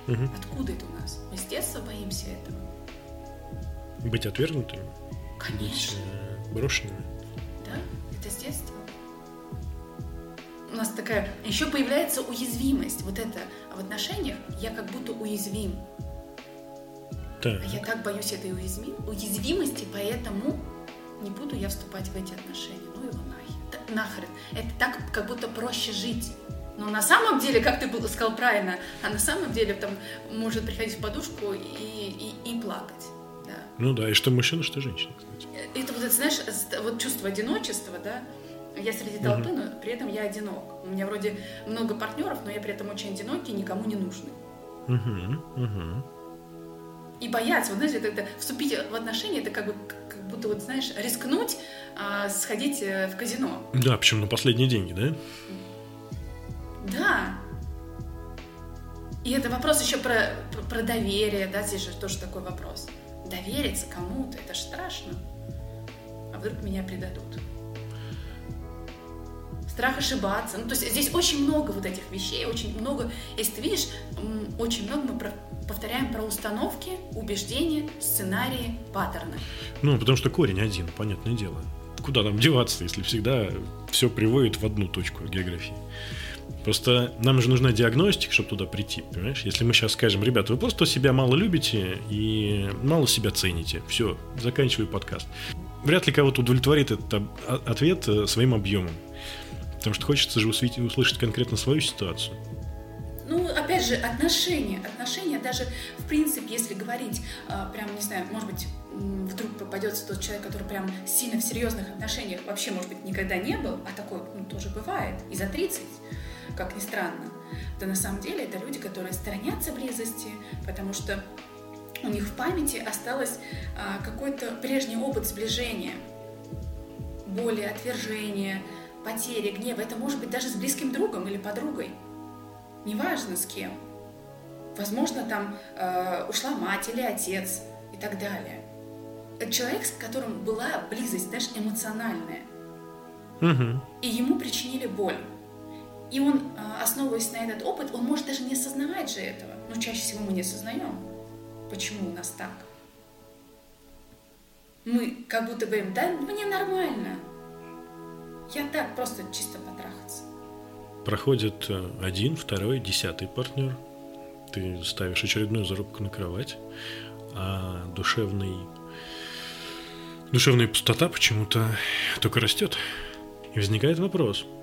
Угу. Откуда это у нас? Мы с детства боимся этого. Быть отвергнутыми? Конечно. Быть э, брошенными? Да, это с детства. У нас такая... Еще появляется уязвимость. Вот это в отношениях я как будто уязвим. Да. А я так боюсь этой уязвим... уязвимости, поэтому не буду я вступать в эти отношения. Ну его нахер. Нахрен. Это так, как будто проще жить. Но на самом деле, как ты сказал правильно, а на самом деле там может приходить в подушку и, и, и плакать. Да. Ну да, и что мужчина, что женщина, кстати. Это вот, знаешь, вот чувство одиночества, да, я среди толпы, но при этом я одинок. У меня вроде много партнеров, но я при этом очень одинокий, никому не нужный. И бояться, вот знаешь, это, это вступить в отношения, это как бы как будто вот знаешь рискнуть а, сходить э, в казино. Да, причем на последние деньги, да? Да. И это вопрос еще про, про, про доверие, да, здесь же тоже такой вопрос. Довериться кому-то, это же страшно. А вдруг меня предадут? Страх ошибаться. Ну, то есть здесь очень много вот этих вещей, очень много, если ты видишь, очень много мы про, повторяем про установки, убеждения, сценарии, паттерны. Ну, потому что корень один, понятное дело. Куда нам деваться, если всегда все приводит в одну точку географии? Просто нам же нужна диагностика, чтобы туда прийти, понимаешь? Если мы сейчас скажем, ребята, вы просто себя мало любите и мало себя цените, все, заканчиваю подкаст. Вряд ли кого-то удовлетворит этот ответ э, своим объемом. Потому что хочется же услышать конкретно свою ситуацию. Ну, опять же, отношения. Отношения даже, в принципе, если говорить, э, прям, не знаю, может быть, вдруг попадется тот человек, который прям сильно в серьезных отношениях вообще, может быть, никогда не был, а такое ну, тоже бывает, и за 30 как ни странно, то на самом деле это люди, которые сторонятся близости, потому что у них в памяти осталось а, какой-то прежний опыт сближения, боли, отвержения, потери, гнева. Это может быть даже с близким другом или подругой. Неважно с кем. Возможно, там э, ушла мать или отец и так далее. Это человек, с которым была близость, знаешь, эмоциональная. Угу. И ему причинили боль. И он, а, основываясь на этот опыт, он может даже не осознавать же этого. Но чаще всего мы не осознаем, почему у нас так. Мы как будто говорим, да мне нормально. Я так, просто чисто потрахаться. Проходит э, один, второй, десятый партнер. Ты ставишь очередную зарубку на кровать, а душевный, душевная пустота почему-то только растет. И возникает вопрос –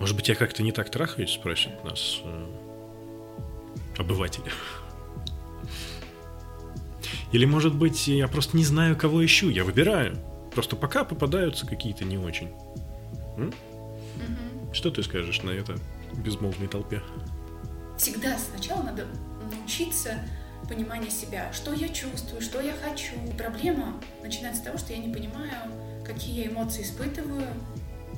может быть, я как-то не так трахаюсь, спросит нас э, обыватель. Или, может быть, я просто не знаю, кого ищу, я выбираю. Просто пока попадаются какие-то не очень. М? Угу. Что ты скажешь на это безмолвной толпе? Всегда сначала надо научиться понимания себя, что я чувствую, что я хочу. Проблема начинается с того, что я не понимаю, какие я эмоции испытываю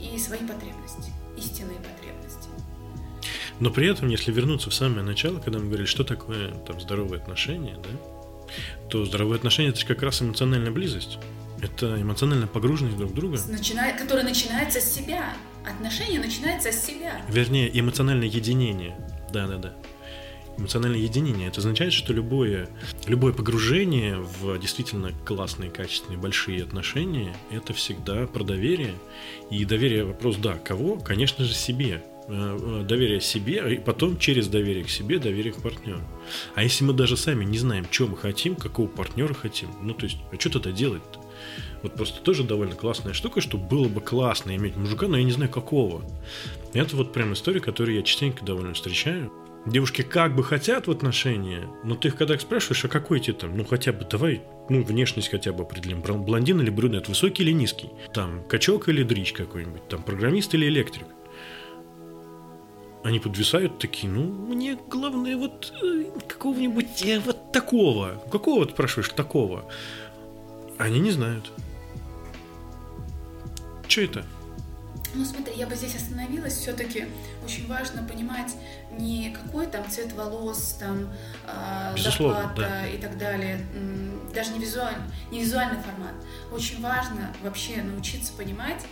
и свои потребности истинные потребности. Но при этом, если вернуться в самое начало, когда мы говорили, что такое там здоровые отношения, да, то здоровые отношения это же как раз эмоциональная близость. Это эмоциональная погруженность друг в друга. Начиная, которая начинается с себя. Отношения начинаются с себя. Вернее, эмоциональное единение. Да, да, да эмоциональное единение. Это означает, что любое, любое погружение в действительно классные, качественные, большие отношения – это всегда про доверие. И доверие – вопрос, да, кого? Конечно же, себе. Э, э, доверие себе, и потом через доверие к себе доверие к партнеру. А если мы даже сами не знаем, что мы хотим, какого партнера хотим, ну то есть, а что тогда делать-то? Вот просто тоже довольно классная штука, что было бы классно иметь мужика, но я не знаю какого. Это вот прям история, которую я частенько довольно встречаю. Девушки как бы хотят в отношения, но ты их когда их спрашиваешь, а какой тебе там, ну хотя бы давай, ну внешность хотя бы определим, блондин или брюнет, высокий или низкий, там качок или дрич какой-нибудь, там программист или электрик. Они подвисают такие, ну мне главное вот э, какого-нибудь э, вот такого. Какого ты спрашиваешь такого? Они не знают. Что это? Ну, смотри, я бы здесь остановилась. Все-таки очень важно понимать не какой там цвет волос, там э, зарплата да. и так далее, даже не визуальный, не визуальный формат. Очень важно вообще научиться понимать,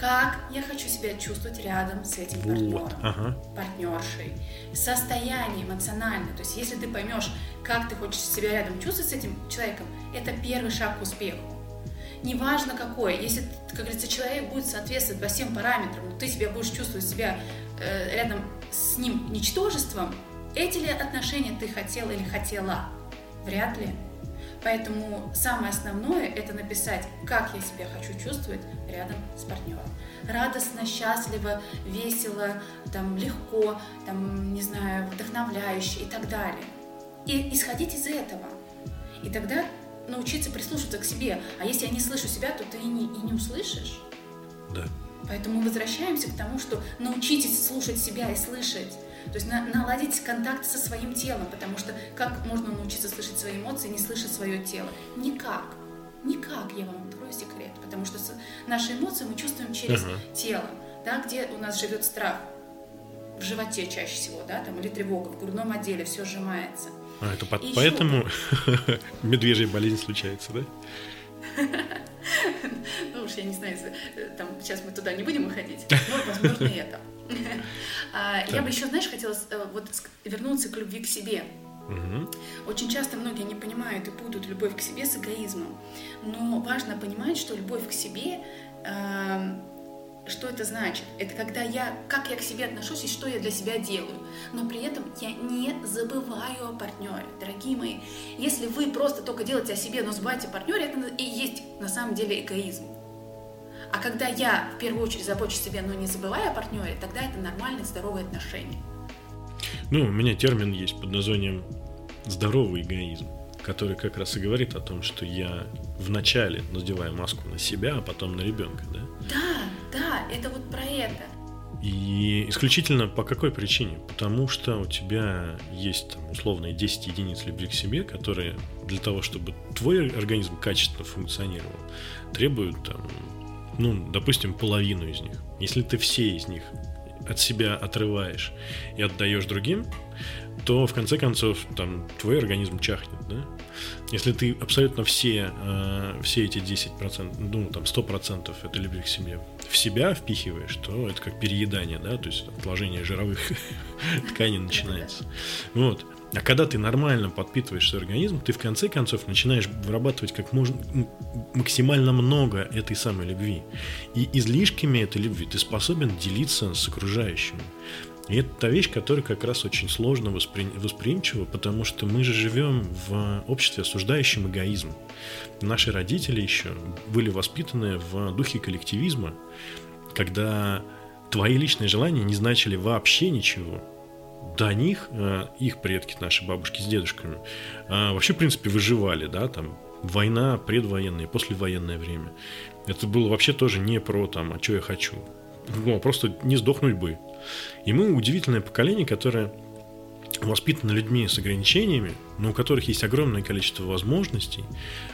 как я хочу себя чувствовать рядом с этим партнером, ага. партнершей, состояние эмоциональное. То есть, если ты поймешь, как ты хочешь себя рядом чувствовать с этим человеком, это первый шаг к успеху неважно какой, если, как говорится, человек будет соответствовать по всем параметрам, но ты себя будешь чувствовать себя э, рядом с ним ничтожеством, эти ли отношения ты хотел или хотела? Вряд ли. Поэтому самое основное это написать, как я себя хочу чувствовать рядом с партнером. Радостно, счастливо, весело, там, легко, там, не знаю, вдохновляюще и так далее. И исходить из этого. И тогда научиться прислушиваться к себе. А если я не слышу себя, то ты и не, и не услышишь. Да. Поэтому мы возвращаемся к тому, что научитесь слушать себя и слышать. То есть на, наладить контакт со своим телом, потому что как можно научиться слышать свои эмоции, не слышать свое тело? Никак. Никак, я вам открою секрет. Потому что наши эмоции мы чувствуем через uh-huh. тело, да, где у нас живет страх. В животе чаще всего, да, там, или тревога, в грудном отделе все сжимается. А, это по- поэтому медвежья болезнь случается, да? Ну уж я не знаю, э, там сейчас мы туда не будем уходить, но возможно это. А, я бы еще, знаешь, хотела э, вот вернуться к любви к себе. Очень часто многие не понимают и путают любовь к себе с эгоизмом. Но важно понимать, что любовь к себе эм, что это значит? Это когда я, как я к себе отношусь и что я для себя делаю. Но при этом я не забываю о партнере. Дорогие мои, если вы просто только делаете о себе, но забываете о партнере, это и есть на самом деле эгоизм. А когда я в первую очередь забочусь о себе, но не забывая о партнере, тогда это нормальные, здоровые отношения. Ну, у меня термин есть под названием здоровый эгоизм, который как раз и говорит о том, что я вначале надеваю маску на себя, а потом на ребенка, да? Да, да, это вот про это. И исключительно по какой причине? Потому что у тебя есть там, условные 10 единиц любви к себе, которые для того, чтобы твой организм качественно функционировал, требуют, там, ну, допустим, половину из них. Если ты все из них от себя отрываешь и отдаешь другим, то в конце концов там твой организм чахнет, да? Если ты абсолютно все, э, все эти 10%, ну там 100% это любви к себе в себя впихиваешь, то это как переедание, да, то есть отложение жировых тканей начинается. Вот. А когда ты нормально подпитываешь свой организм, ты в конце концов начинаешь вырабатывать как можно максимально много этой самой любви. И излишками этой любви ты способен делиться с окружающими. И это та вещь, которая как раз очень сложно воспри... восприимчива, потому что мы же живем в обществе, осуждающем эгоизм. Наши родители еще были воспитаны в духе коллективизма, когда твои личные желания не значили вообще ничего. До них э, их предки, наши бабушки с дедушками, э, вообще, в принципе, выживали, да, там, война, предвоенное, послевоенное время. Это было вообще тоже не про там, а что я хочу. Ну, а просто не сдохнуть бы. И мы удивительное поколение, которое воспитано людьми с ограничениями, но у которых есть огромное количество возможностей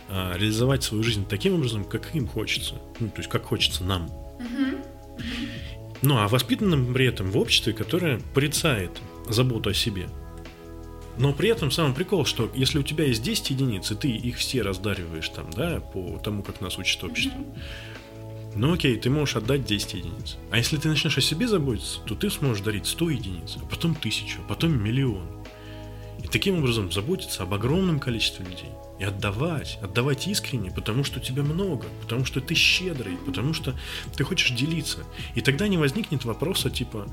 а, реализовать свою жизнь таким образом, как им хочется. Ну, то есть, как хочется нам. Ну, а воспитанным при этом в обществе, которое порицает заботу о себе. Но при этом самый прикол, что если у тебя есть 10 единиц, и ты их все раздариваешь там, да, по тому, как нас учит общество, ну окей, ты можешь отдать 10 единиц. А если ты начнешь о себе заботиться, то ты сможешь дарить 100 единиц, а потом тысячу, а потом миллион. И таким образом заботиться об огромном количестве людей. И отдавать, отдавать искренне, потому что тебя много, потому что ты щедрый, потому что ты хочешь делиться. И тогда не возникнет вопроса типа,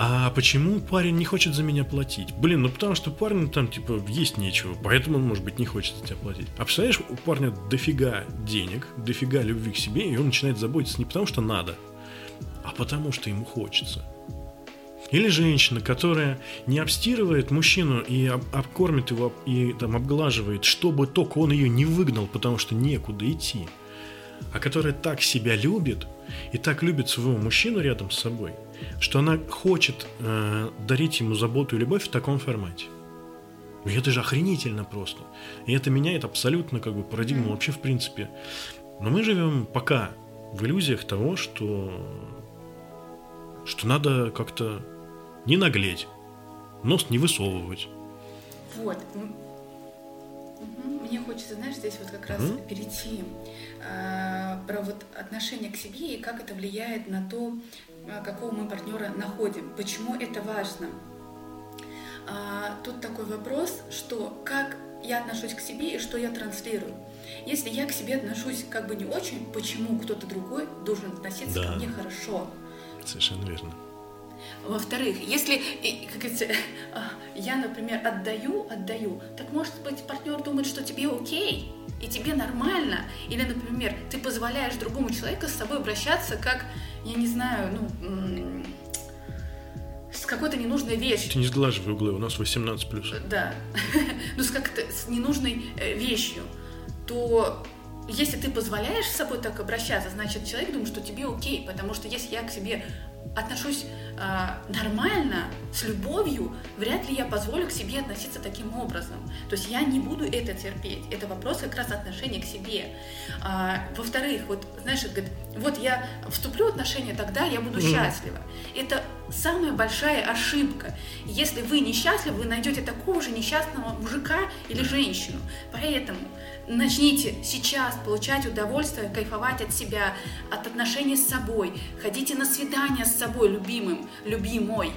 а почему парень не хочет за меня платить? Блин, ну потому что парню там, типа, есть нечего, поэтому он, может быть, не хочет за тебя платить. А представляешь, у парня дофига денег, дофига любви к себе, и он начинает заботиться не потому, что надо, а потому, что ему хочется. Или женщина, которая не обстирывает мужчину и об, обкормит его и там обглаживает, чтобы только он ее не выгнал, потому что некуда идти. А которая так себя любит и так любит своего мужчину рядом с собой – что она хочет э, дарить ему заботу и любовь в таком формате. И это же охренительно просто. И это меняет абсолютно как бы парадигму вообще в принципе. Но мы живем пока в иллюзиях того, что что надо как-то не наглеть, нос не высовывать. Вот. Мне хочется, знаешь, здесь вот как раз mm-hmm. перейти а, про вот отношение к себе и как это влияет на то, какого мы партнера находим, почему это важно. А, тут такой вопрос, что как я отношусь к себе и что я транслирую. Если я к себе отношусь как бы не очень, почему кто-то другой должен относиться да. ко мне хорошо? Совершенно верно. Во-вторых, если как это, я, например, отдаю, отдаю, так может быть партнер думает, что тебе окей, и тебе нормально. Или, например, ты позволяешь другому человеку с собой обращаться как, я не знаю, ну, с какой-то ненужной вещью. Ты не сглаживай углы, у нас 18 плюс. Да. ну, с как-то с ненужной э, вещью, то если ты позволяешь с собой так обращаться, значит, человек думает, что тебе окей, потому что если я к себе отношусь э, нормально, с любовью, вряд ли я позволю к себе относиться таким образом. То есть я не буду это терпеть. Это вопрос как раз отношения к себе. А, во-вторых, вот знаешь, говорит, вот я вступлю в отношения, тогда я буду счастлива. Это самая большая ошибка. Если вы несчастливы, вы найдете такого же несчастного мужика или женщину. Поэтому начните сейчас получать удовольствие, кайфовать от себя, от отношений с собой. Ходите на свидания с собой, любимым, любимой.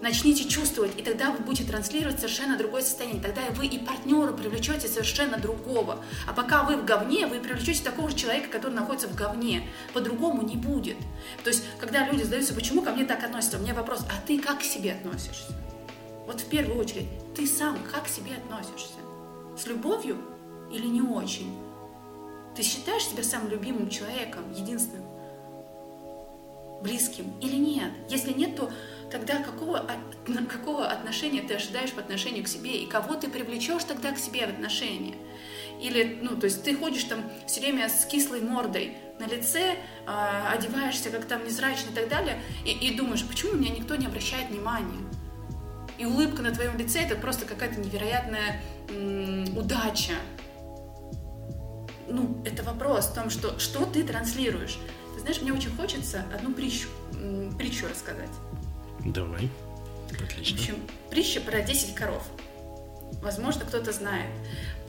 Начните чувствовать, и тогда вы будете транслировать совершенно другое состояние. Тогда вы и партнера привлечете совершенно другого. А пока вы в говне, вы привлечете такого же человека, который находится в говне. По-другому не будет. То есть, когда люди задаются, почему ко мне так относятся, у меня вопрос, а ты как к себе относишься? Вот в первую очередь, ты сам как к себе относишься? С любовью или не очень? Ты считаешь себя самым любимым человеком, единственным, близким или нет? Если нет, то тогда какого, какого отношения ты ожидаешь по отношению к себе и кого ты привлечешь тогда к себе в отношения? Или, ну, то есть ты ходишь там все время с кислой мордой на лице, э, одеваешься как там незрачно и так далее, и, и думаешь, почему меня никто не обращает внимания? И улыбка на твоем лице это просто какая-то невероятная м- удача. Ну, это вопрос в том, что, что ты транслируешь. Ты знаешь, мне очень хочется одну притчу, притчу рассказать. Давай. Отлично. В общем, притча про 10 коров. Возможно, кто-то знает.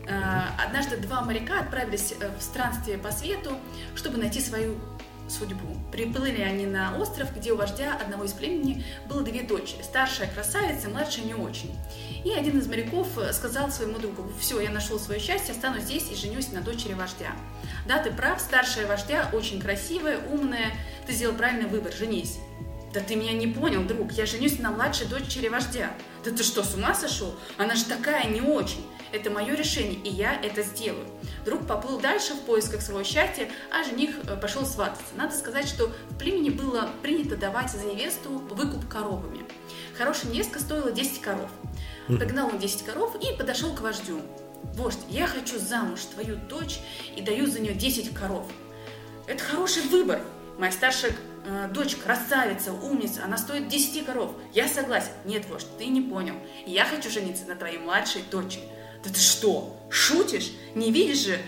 Э, однажды два моряка отправились э, в странствие по свету, чтобы найти свою судьбу. Приплыли они на остров, где у вождя одного из племени было две дочери. Старшая красавица, младшая не очень. И один из моряков э, сказал своему другу, все, я нашел свое счастье, останусь здесь и женюсь на дочери вождя. Да, ты прав, старшая вождя очень красивая, умная, ты сделал правильный выбор, женись. Да ты меня не понял, друг, я женюсь на младшей дочери вождя. Да ты что, с ума сошел? Она же такая не очень. Это мое решение, и я это сделаю. Друг поплыл дальше в поисках своего счастья, а жених э, пошел свататься. Надо сказать, что в племени было принято давать за невесту выкуп коровами. Хорошая невестка стоила 10 коров. Догнал он 10 коров и подошел к вождю. Вождь, я хочу замуж твою дочь и даю за нее 10 коров. Это хороший выбор. Моя старшая э, дочь красавица, умница, она стоит 10 коров. Я согласен. Нет, вождь, ты не понял. Я хочу жениться на твоей младшей дочери. Да ты что, шутишь? Не видишь же?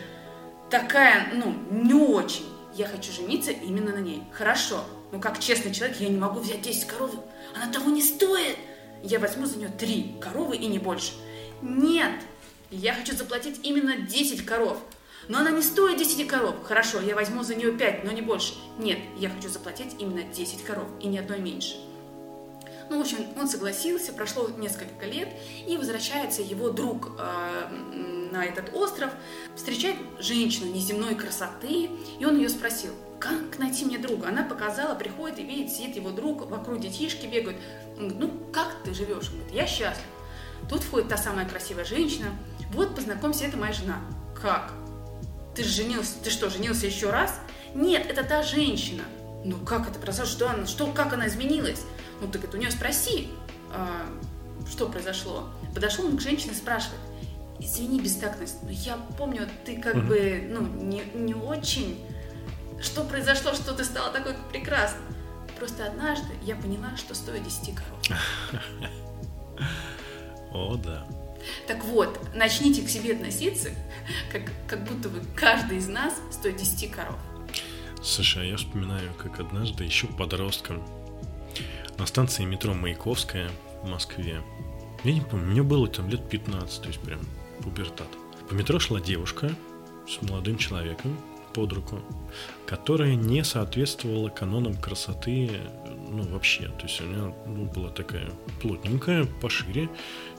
Такая, ну, не очень. Я хочу жениться именно на ней. Хорошо. Но как честный человек, я не могу взять 10 коров. Она того не стоит. Я возьму за нее 3 коровы и не больше. Нет. Я хочу заплатить именно 10 коров. Но она не стоит 10 коров. Хорошо, я возьму за нее 5, но не больше. Нет, я хочу заплатить именно 10 коров и ни одной меньше. Ну, в общем, он согласился, прошло несколько лет, и возвращается его друг э, на этот остров, встречает женщину неземной красоты, и он ее спросил, как найти мне друга? Она показала, приходит и видит, сидит его друг, вокруг детишки бегают. Он говорит, ну, как ты живешь? Он говорит, я счастлив. Тут входит та самая красивая женщина. Вот, познакомься, это моя жена. Как? Ты же женился, ты что, женился еще раз? Нет, это та женщина. Ну как это произошло? Что она, что, как она изменилась? Ну так это у нее спроси, а, что произошло. Подошел он к женщине и спрашивает, извини, бестактность, но я помню, ты как бы, ну, не, не очень... Что произошло, что ты стала такой прекрасной? Просто однажды я поняла, что стоит 10 коров. О, да. Так вот, начните к себе относиться, как, как будто бы каждый из нас стоит 10 коров. Слушай, а я вспоминаю, как однажды еще подростком на станции метро Маяковская в Москве. Я не помню, мне было там лет 15, то есть прям пубертат. По метро шла девушка с молодым человеком под руку, которая не соответствовала канонам красоты, ну, вообще. То есть она ну, была такая плотненькая, пошире,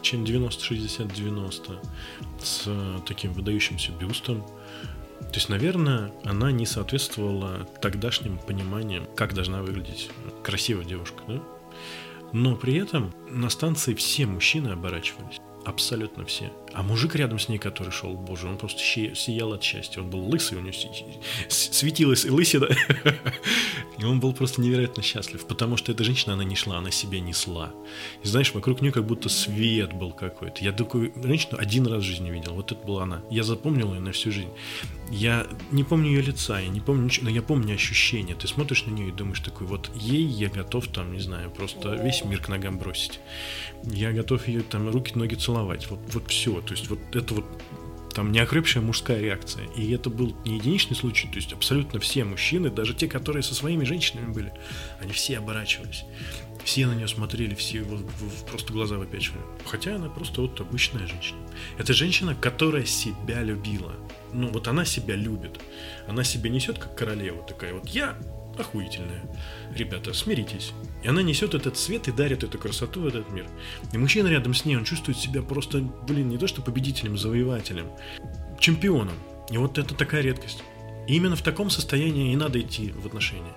чем 90-60-90, с таким выдающимся бюстом. То есть, наверное, она не соответствовала тогдашним пониманиям, как должна выглядеть красивая девушка, да? Но при этом на станции все мужчины оборачивались. Абсолютно все. А мужик рядом с ней, который шел, боже, он просто сиял от счастья. Он был лысый, у него светилась лысина. И он был просто невероятно счастлив, потому что эта женщина, она не шла, она себя несла. И знаешь, вокруг нее как будто свет был какой-то. Я такую женщину один раз в жизни видел. Вот это была она. Я запомнил ее на всю жизнь. Я не помню ее лица, я не помню ничего, но я помню ощущения. Ты смотришь на нее и думаешь такой, вот ей я готов там, не знаю, просто весь мир к ногам бросить. Я готов ее там руки, ноги целовать. Вот, вот все. То есть вот это вот там неокрепшая мужская реакция. И это был не единичный случай, то есть абсолютно все мужчины, даже те, которые со своими женщинами были, они все оборачивались. Все на нее смотрели, все его просто глаза выпячивали. Хотя она просто вот обычная женщина. Это женщина, которая себя любила. Ну, вот она себя любит. Она себя несет как королева такая. Вот я охуительная. Ребята, смиритесь. И она несет этот свет и дарит эту красоту в этот мир. И мужчина рядом с ней, он чувствует себя просто, блин, не то что победителем, завоевателем, чемпионом. И вот это такая редкость. И именно в таком состоянии и надо идти в отношения.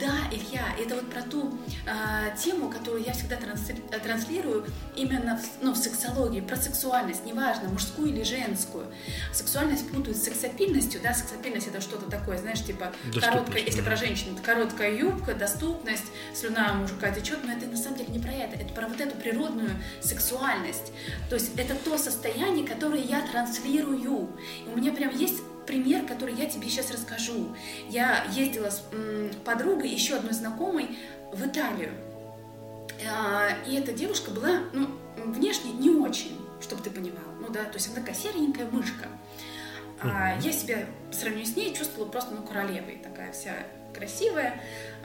Да, Илья, это вот про ту э, тему, которую я всегда трансли, транслирую именно в, ну, в сексологии, про сексуальность, неважно, мужскую или женскую. Сексуальность путают с сексапильностью, да, сексапильность это что-то такое, знаешь, типа короткая, если про женщину, это короткая юбка, доступность, слюна мужика течет, но это на самом деле не про это, это про вот эту природную сексуальность. То есть это то состояние, которое я транслирую. И у меня прям есть пример, который я тебе сейчас расскажу. Я ездила с подругой, еще одной знакомой, в Италию. А, и эта девушка была, ну, внешне не очень, чтобы ты понимал. Ну да, то есть она такая серенькая мышка. А я себя по сравнению с ней чувствовала просто, ну, королевой, такая вся красивая.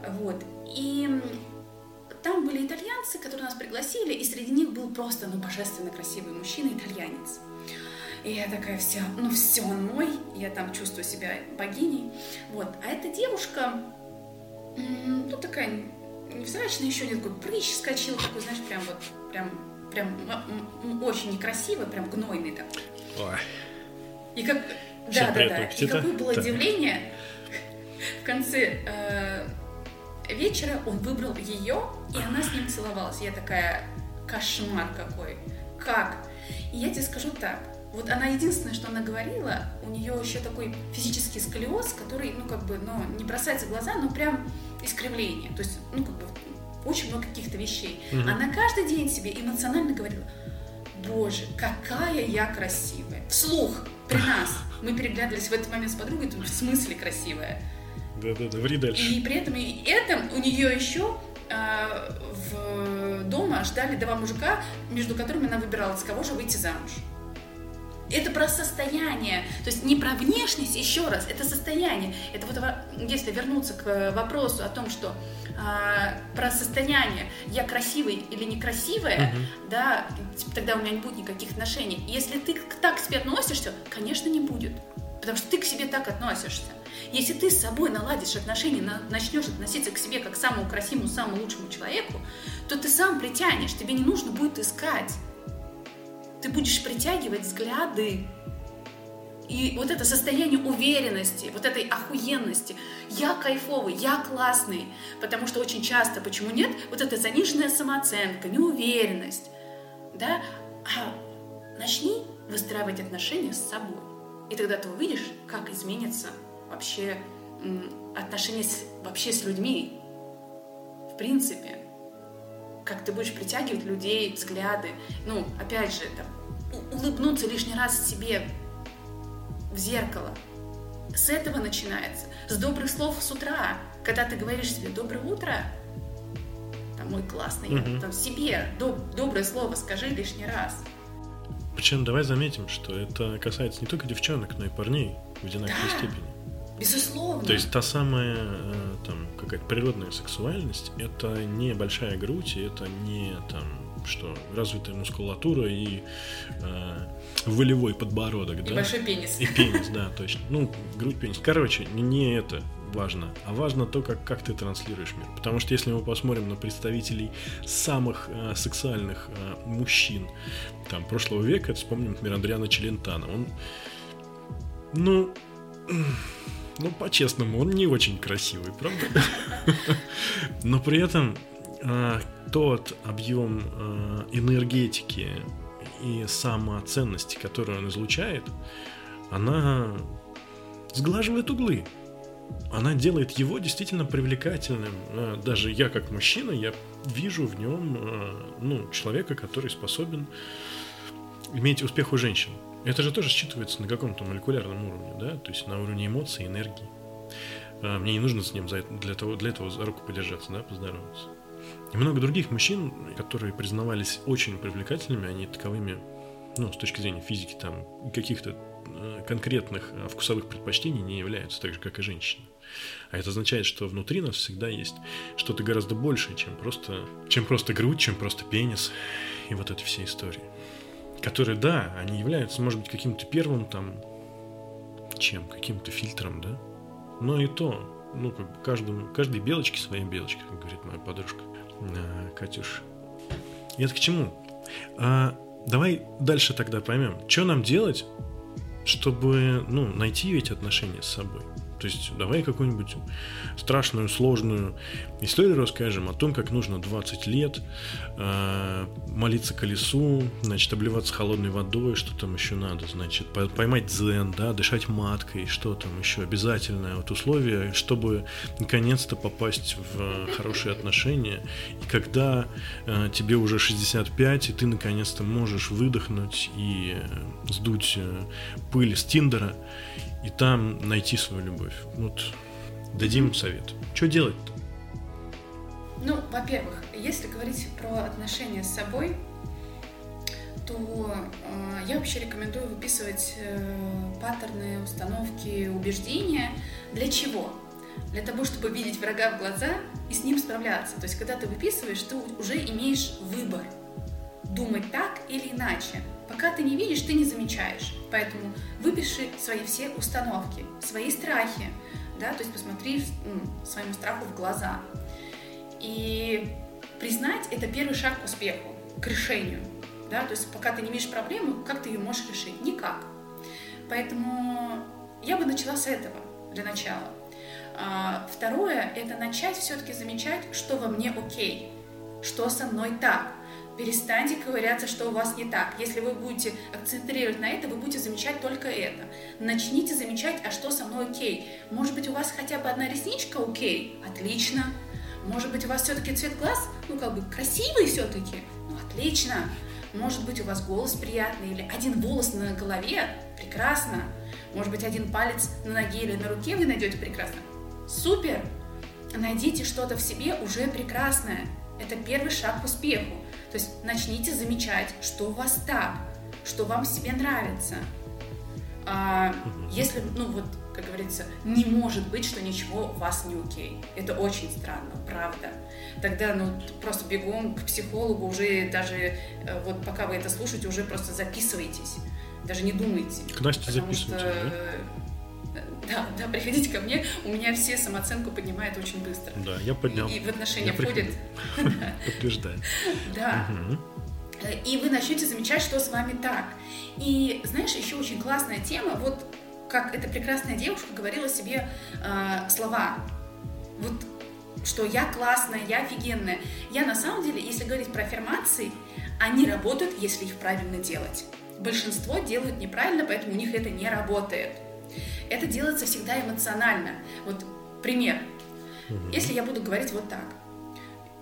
Вот. И там были итальянцы, которые нас пригласили, и среди них был просто, ну, божественно красивый мужчина, итальянец. И я такая вся, ну все, он мой, я там чувствую себя богиней. Вот. А эта девушка, ну такая невзрачная, еще не такой прыщ скачил, такой, знаешь, прям вот, прям, прям очень некрасивый, прям гнойный такой. Ой. И как, да, да, да. И какое было так. удивление в конце э, вечера он выбрал ее, и она с ним целовалась. Я такая, кошмар какой. Как? И я тебе скажу так, вот она единственное, что она говорила, у нее еще такой физический сколиоз, который, ну, как бы, ну, не бросается в глаза, но прям искривление. То есть, ну, как бы, очень много каких-то вещей. Угу. Она каждый день себе эмоционально говорила, боже, какая я красивая. Вслух, при нас. Мы переглядывались в этот момент с подругой, в смысле красивая. Да-да-да, ври дальше. И при этом и этом у нее еще э, в дома ждали два мужика, между которыми она выбирала, с кого же выйти замуж. Это про состояние, то есть не про внешность, еще раз, это состояние. Это вот если вернуться к вопросу о том, что а, про состояние я красивый или некрасивая, угу. да, типа, тогда у меня не будет никаких отношений. Если ты так к себе относишься, конечно, не будет, потому что ты к себе так относишься. Если ты с собой наладишь отношения, начнешь относиться к себе как к самому красивому, самому лучшему человеку, то ты сам притянешь, тебе не нужно будет искать ты будешь притягивать взгляды. И вот это состояние уверенности, вот этой охуенности. Я кайфовый, я классный. Потому что очень часто, почему нет, вот эта заниженная самооценка, неуверенность. Да? А начни выстраивать отношения с собой. И тогда ты увидишь, как изменится вообще отношения с, вообще с людьми. В принципе как ты будешь притягивать людей, взгляды. Ну, опять же, там, улыбнуться лишний раз себе в зеркало. С этого начинается. С добрых слов с утра. Когда ты говоришь себе «доброе утро», там, мой классный, угу. там, себе доб- доброе слово скажи лишний раз. Причем давай заметим, что это касается не только девчонок, но и парней в одинаковой да. степени. Безусловно. То есть та самая э, там какая-то природная сексуальность, это не большая грудь, это не там что развитая мускулатура и э, волевой подбородок, и да? большой пенис. И пенис, да, точно. Ну, грудь, пенис. Короче, не это важно, а важно то, как, как ты транслируешь мир. Потому что если мы посмотрим на представителей самых э, сексуальных э, мужчин там, прошлого века, это вспомним, например, Андриана Челентана. Он, ну, ну, по-честному, он не очень красивый, правда? Но при этом э, тот объем э, энергетики и самоценности, которую он излучает, она сглаживает углы. Она делает его действительно привлекательным. Э, даже я, как мужчина, я вижу в нем ну, человека, который способен иметь успех у женщин. Это же тоже считывается на каком-то молекулярном уровне, да, то есть на уровне эмоций, энергии. А, мне не нужно с ним для, того, для этого за руку подержаться, да, поздороваться. И много других мужчин, которые признавались очень привлекательными, они таковыми, ну, с точки зрения физики, там, каких-то э, конкретных э, вкусовых предпочтений не являются, так же, как и женщины. А это означает, что внутри нас всегда есть что-то гораздо большее, чем просто, чем просто грудь, чем просто пенис и вот эти все истории которые, да, они являются, может быть, каким-то первым там, чем, каким-то фильтром, да, но и то, ну, как бы каждому, каждой белочке своя белочка, как говорит моя подружка а, Катюш. И это к чему? А, давай дальше тогда поймем, что нам делать, чтобы, ну, найти эти отношения с собой. То есть давай какую-нибудь страшную, сложную историю расскажем о том, как нужно 20 лет э, молиться колесу, значит, обливаться холодной водой, что там еще надо, значит, поймать дзен, да, дышать маткой, что там еще обязательное вот условие, чтобы наконец-то попасть в хорошие отношения. И когда э, тебе уже 65, и ты наконец-то можешь выдохнуть и э, сдуть э, пыль с Тиндера, и там найти свою любовь. Вот дадим совет. Что делать-то? Ну, во-первых, если говорить про отношения с собой, то э, я вообще рекомендую выписывать э, паттерны, установки, убеждения. Для чего? Для того, чтобы видеть врага в глаза и с ним справляться. То есть, когда ты выписываешь, ты уже имеешь выбор думать так или иначе. Пока ты не видишь, ты не замечаешь. Поэтому выпиши свои все установки, свои страхи, да, то есть посмотри своему страху в глаза. И признать – это первый шаг к успеху, к решению. Да? То есть пока ты не видишь проблему, как ты ее можешь решить? Никак. Поэтому я бы начала с этого для начала. А, второе – это начать все-таки замечать, что во мне окей, что со мной так – Перестаньте ковыряться, что у вас не так. Если вы будете акцентрировать на это, вы будете замечать только это. Начните замечать, а что со мной окей. Может быть, у вас хотя бы одна ресничка окей? Отлично. Может быть, у вас все-таки цвет глаз, ну, как бы красивый все-таки? Ну, отлично. Может быть, у вас голос приятный или один волос на голове? Прекрасно. Может быть, один палец на ноге или на руке вы найдете прекрасно? Супер! Найдите что-то в себе уже прекрасное. Это первый шаг к успеху. То есть начните замечать, что у вас так, что вам в себе нравится. А, если, ну вот, как говорится, не может быть, что ничего у вас не окей. Это очень странно, правда. Тогда, ну, просто бегом к психологу уже даже, э, вот пока вы это слушаете, уже просто записывайтесь. Даже не думайте. К Насте записывайте, что, да? Да, да, приходите ко мне, у меня все самооценку поднимает очень быстро. Да, я поднял. И, в отношения входит. Подтверждаю. Да. И вы начнете замечать, что с вами так. И знаешь, еще очень классная тема, вот как эта прекрасная девушка говорила себе э, слова. Вот что я классная, я офигенная. Я на самом деле, если говорить про аффирмации, они работают, если их правильно делать. Большинство делают неправильно, поэтому у них это не работает. Это делается всегда эмоционально. Вот пример. Угу. Если я буду говорить вот так.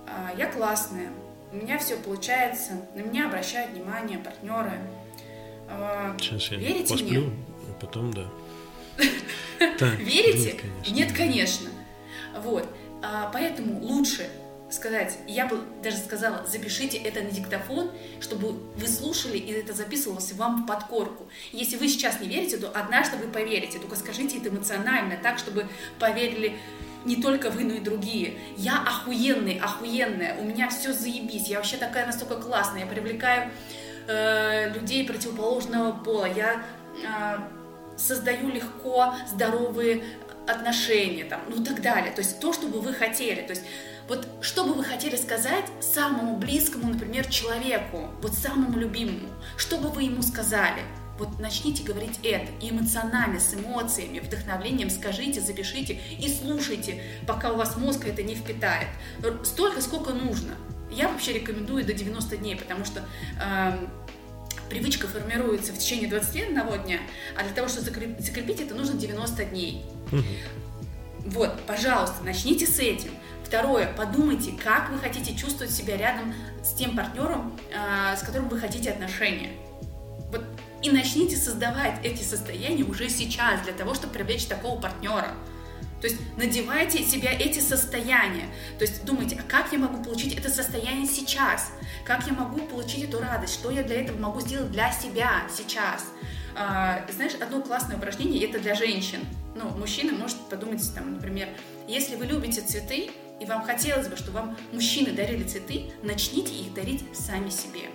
«А, я классная, у меня все получается, на меня обращают внимание партнеры. А, Сейчас я Верите посплю, мне? а потом да. Верите? Нет, конечно. Вот. А, поэтому лучше сказать, я бы даже сказала, запишите это на диктофон, чтобы вы слушали, и это записывалось вам в подкорку. Если вы сейчас не верите, то однажды вы поверите, только скажите это эмоционально, так, чтобы поверили не только вы, но и другие. Я охуенный, охуенная, у меня все заебись, я вообще такая настолько классная, я привлекаю э, людей противоположного пола, я э, создаю легко здоровые отношения, там, ну так далее. То есть то, что бы вы хотели. То есть вот что бы вы хотели сказать самому близкому, например, человеку, вот самому любимому, что бы вы ему сказали? Вот начните говорить это и эмоционально, с эмоциями, вдохновлением скажите, запишите и слушайте, пока у вас мозг это не впитает. Столько, сколько нужно. Я вообще рекомендую до 90 дней, потому что э, привычка формируется в течение 21 дня, а для того, чтобы закрепить это, нужно 90 дней. Вот, пожалуйста, начните с этим. Второе, подумайте, как вы хотите чувствовать себя рядом с тем партнером, э, с которым вы хотите отношения. Вот, и начните создавать эти состояния уже сейчас для того, чтобы привлечь такого партнера. То есть надевайте себя эти состояния. То есть думайте, а как я могу получить это состояние сейчас? Как я могу получить эту радость? Что я для этого могу сделать для себя сейчас? А, знаешь, одно классное упражнение это для женщин. Ну, мужчина может подумать, там, например, если вы любите цветы, и вам хотелось бы, чтобы вам мужчины дарили цветы, начните их дарить сами себе.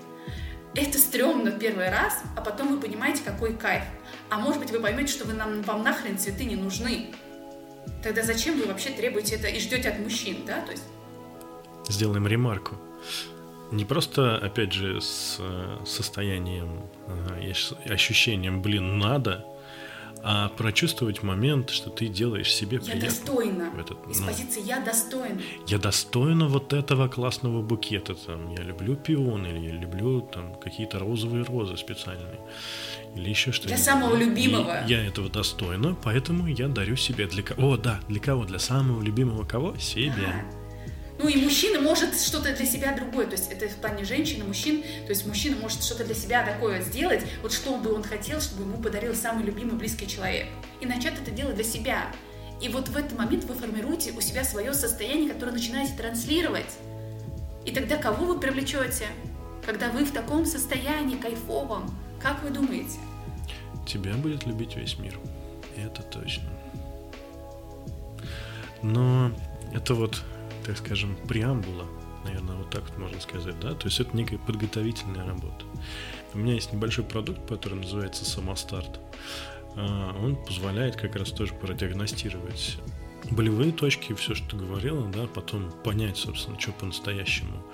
Это стрёмно первый раз, а потом вы понимаете, какой кайф. А может быть, вы поймете, что вы нам, вам нахрен цветы не нужны. Тогда зачем вы вообще требуете это и ждете от мужчин, да? То есть... Сделаем ремарку. Не просто, опять же, с состоянием, ощущением, блин, надо, а прочувствовать момент, что ты делаешь себе приятно. Я достойна. Этот, Из ну, позиции я достойна. Я достойна вот этого классного букета. Там, я люблю пион, или я люблю там какие-то розовые розы специальные. Или еще что-то. Для самого любимого. И я этого достойна, поэтому я дарю себе для кого. О, да, для кого? Для самого любимого кого? Себе. Да. Ну и мужчина может что-то для себя другое, то есть это в плане женщины, мужчин, то есть мужчина может что-то для себя такое сделать, вот что бы он хотел, чтобы ему подарил самый любимый, близкий человек. И начать это делать для себя. И вот в этот момент вы формируете у себя свое состояние, которое начинаете транслировать. И тогда кого вы привлечете? Когда вы в таком состоянии кайфовом, как вы думаете? Тебя будет любить весь мир. Это точно. Но это вот так скажем, преамбула, наверное, вот так вот можно сказать, да, то есть это некая подготовительная работа. У меня есть небольшой продукт, который называется «Самостарт». А, он позволяет как раз тоже продиагностировать болевые точки, все, что говорила, да, потом понять, собственно, что по-настоящему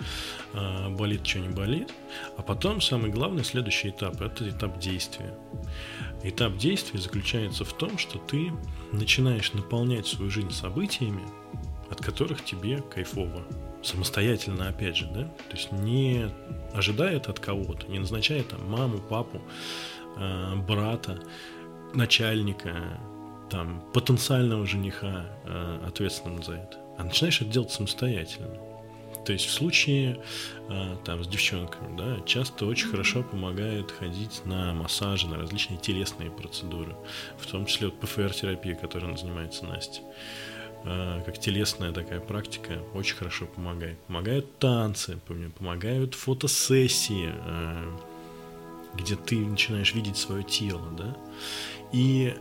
э, болит, что не болит, а потом самый главный следующий этап – это этап действия. Этап действия заключается в том, что ты начинаешь наполнять свою жизнь событиями, от которых тебе кайфово. Самостоятельно, опять же, да? То есть не ожидая от кого-то, не назначая там маму, папу, э, брата, начальника, там, потенциального жениха, э, ответственным за это, а начинаешь это делать самостоятельно. То есть в случае э, там с девчонками, да, часто очень хорошо помогает ходить на массажи, на различные телесные процедуры, в том числе вот ПФР-терапия, которой занимается Настя. А, как телесная такая практика, очень хорошо помогает. Помогают танцы, помогают фотосессии, а, где ты начинаешь видеть свое тело, да. И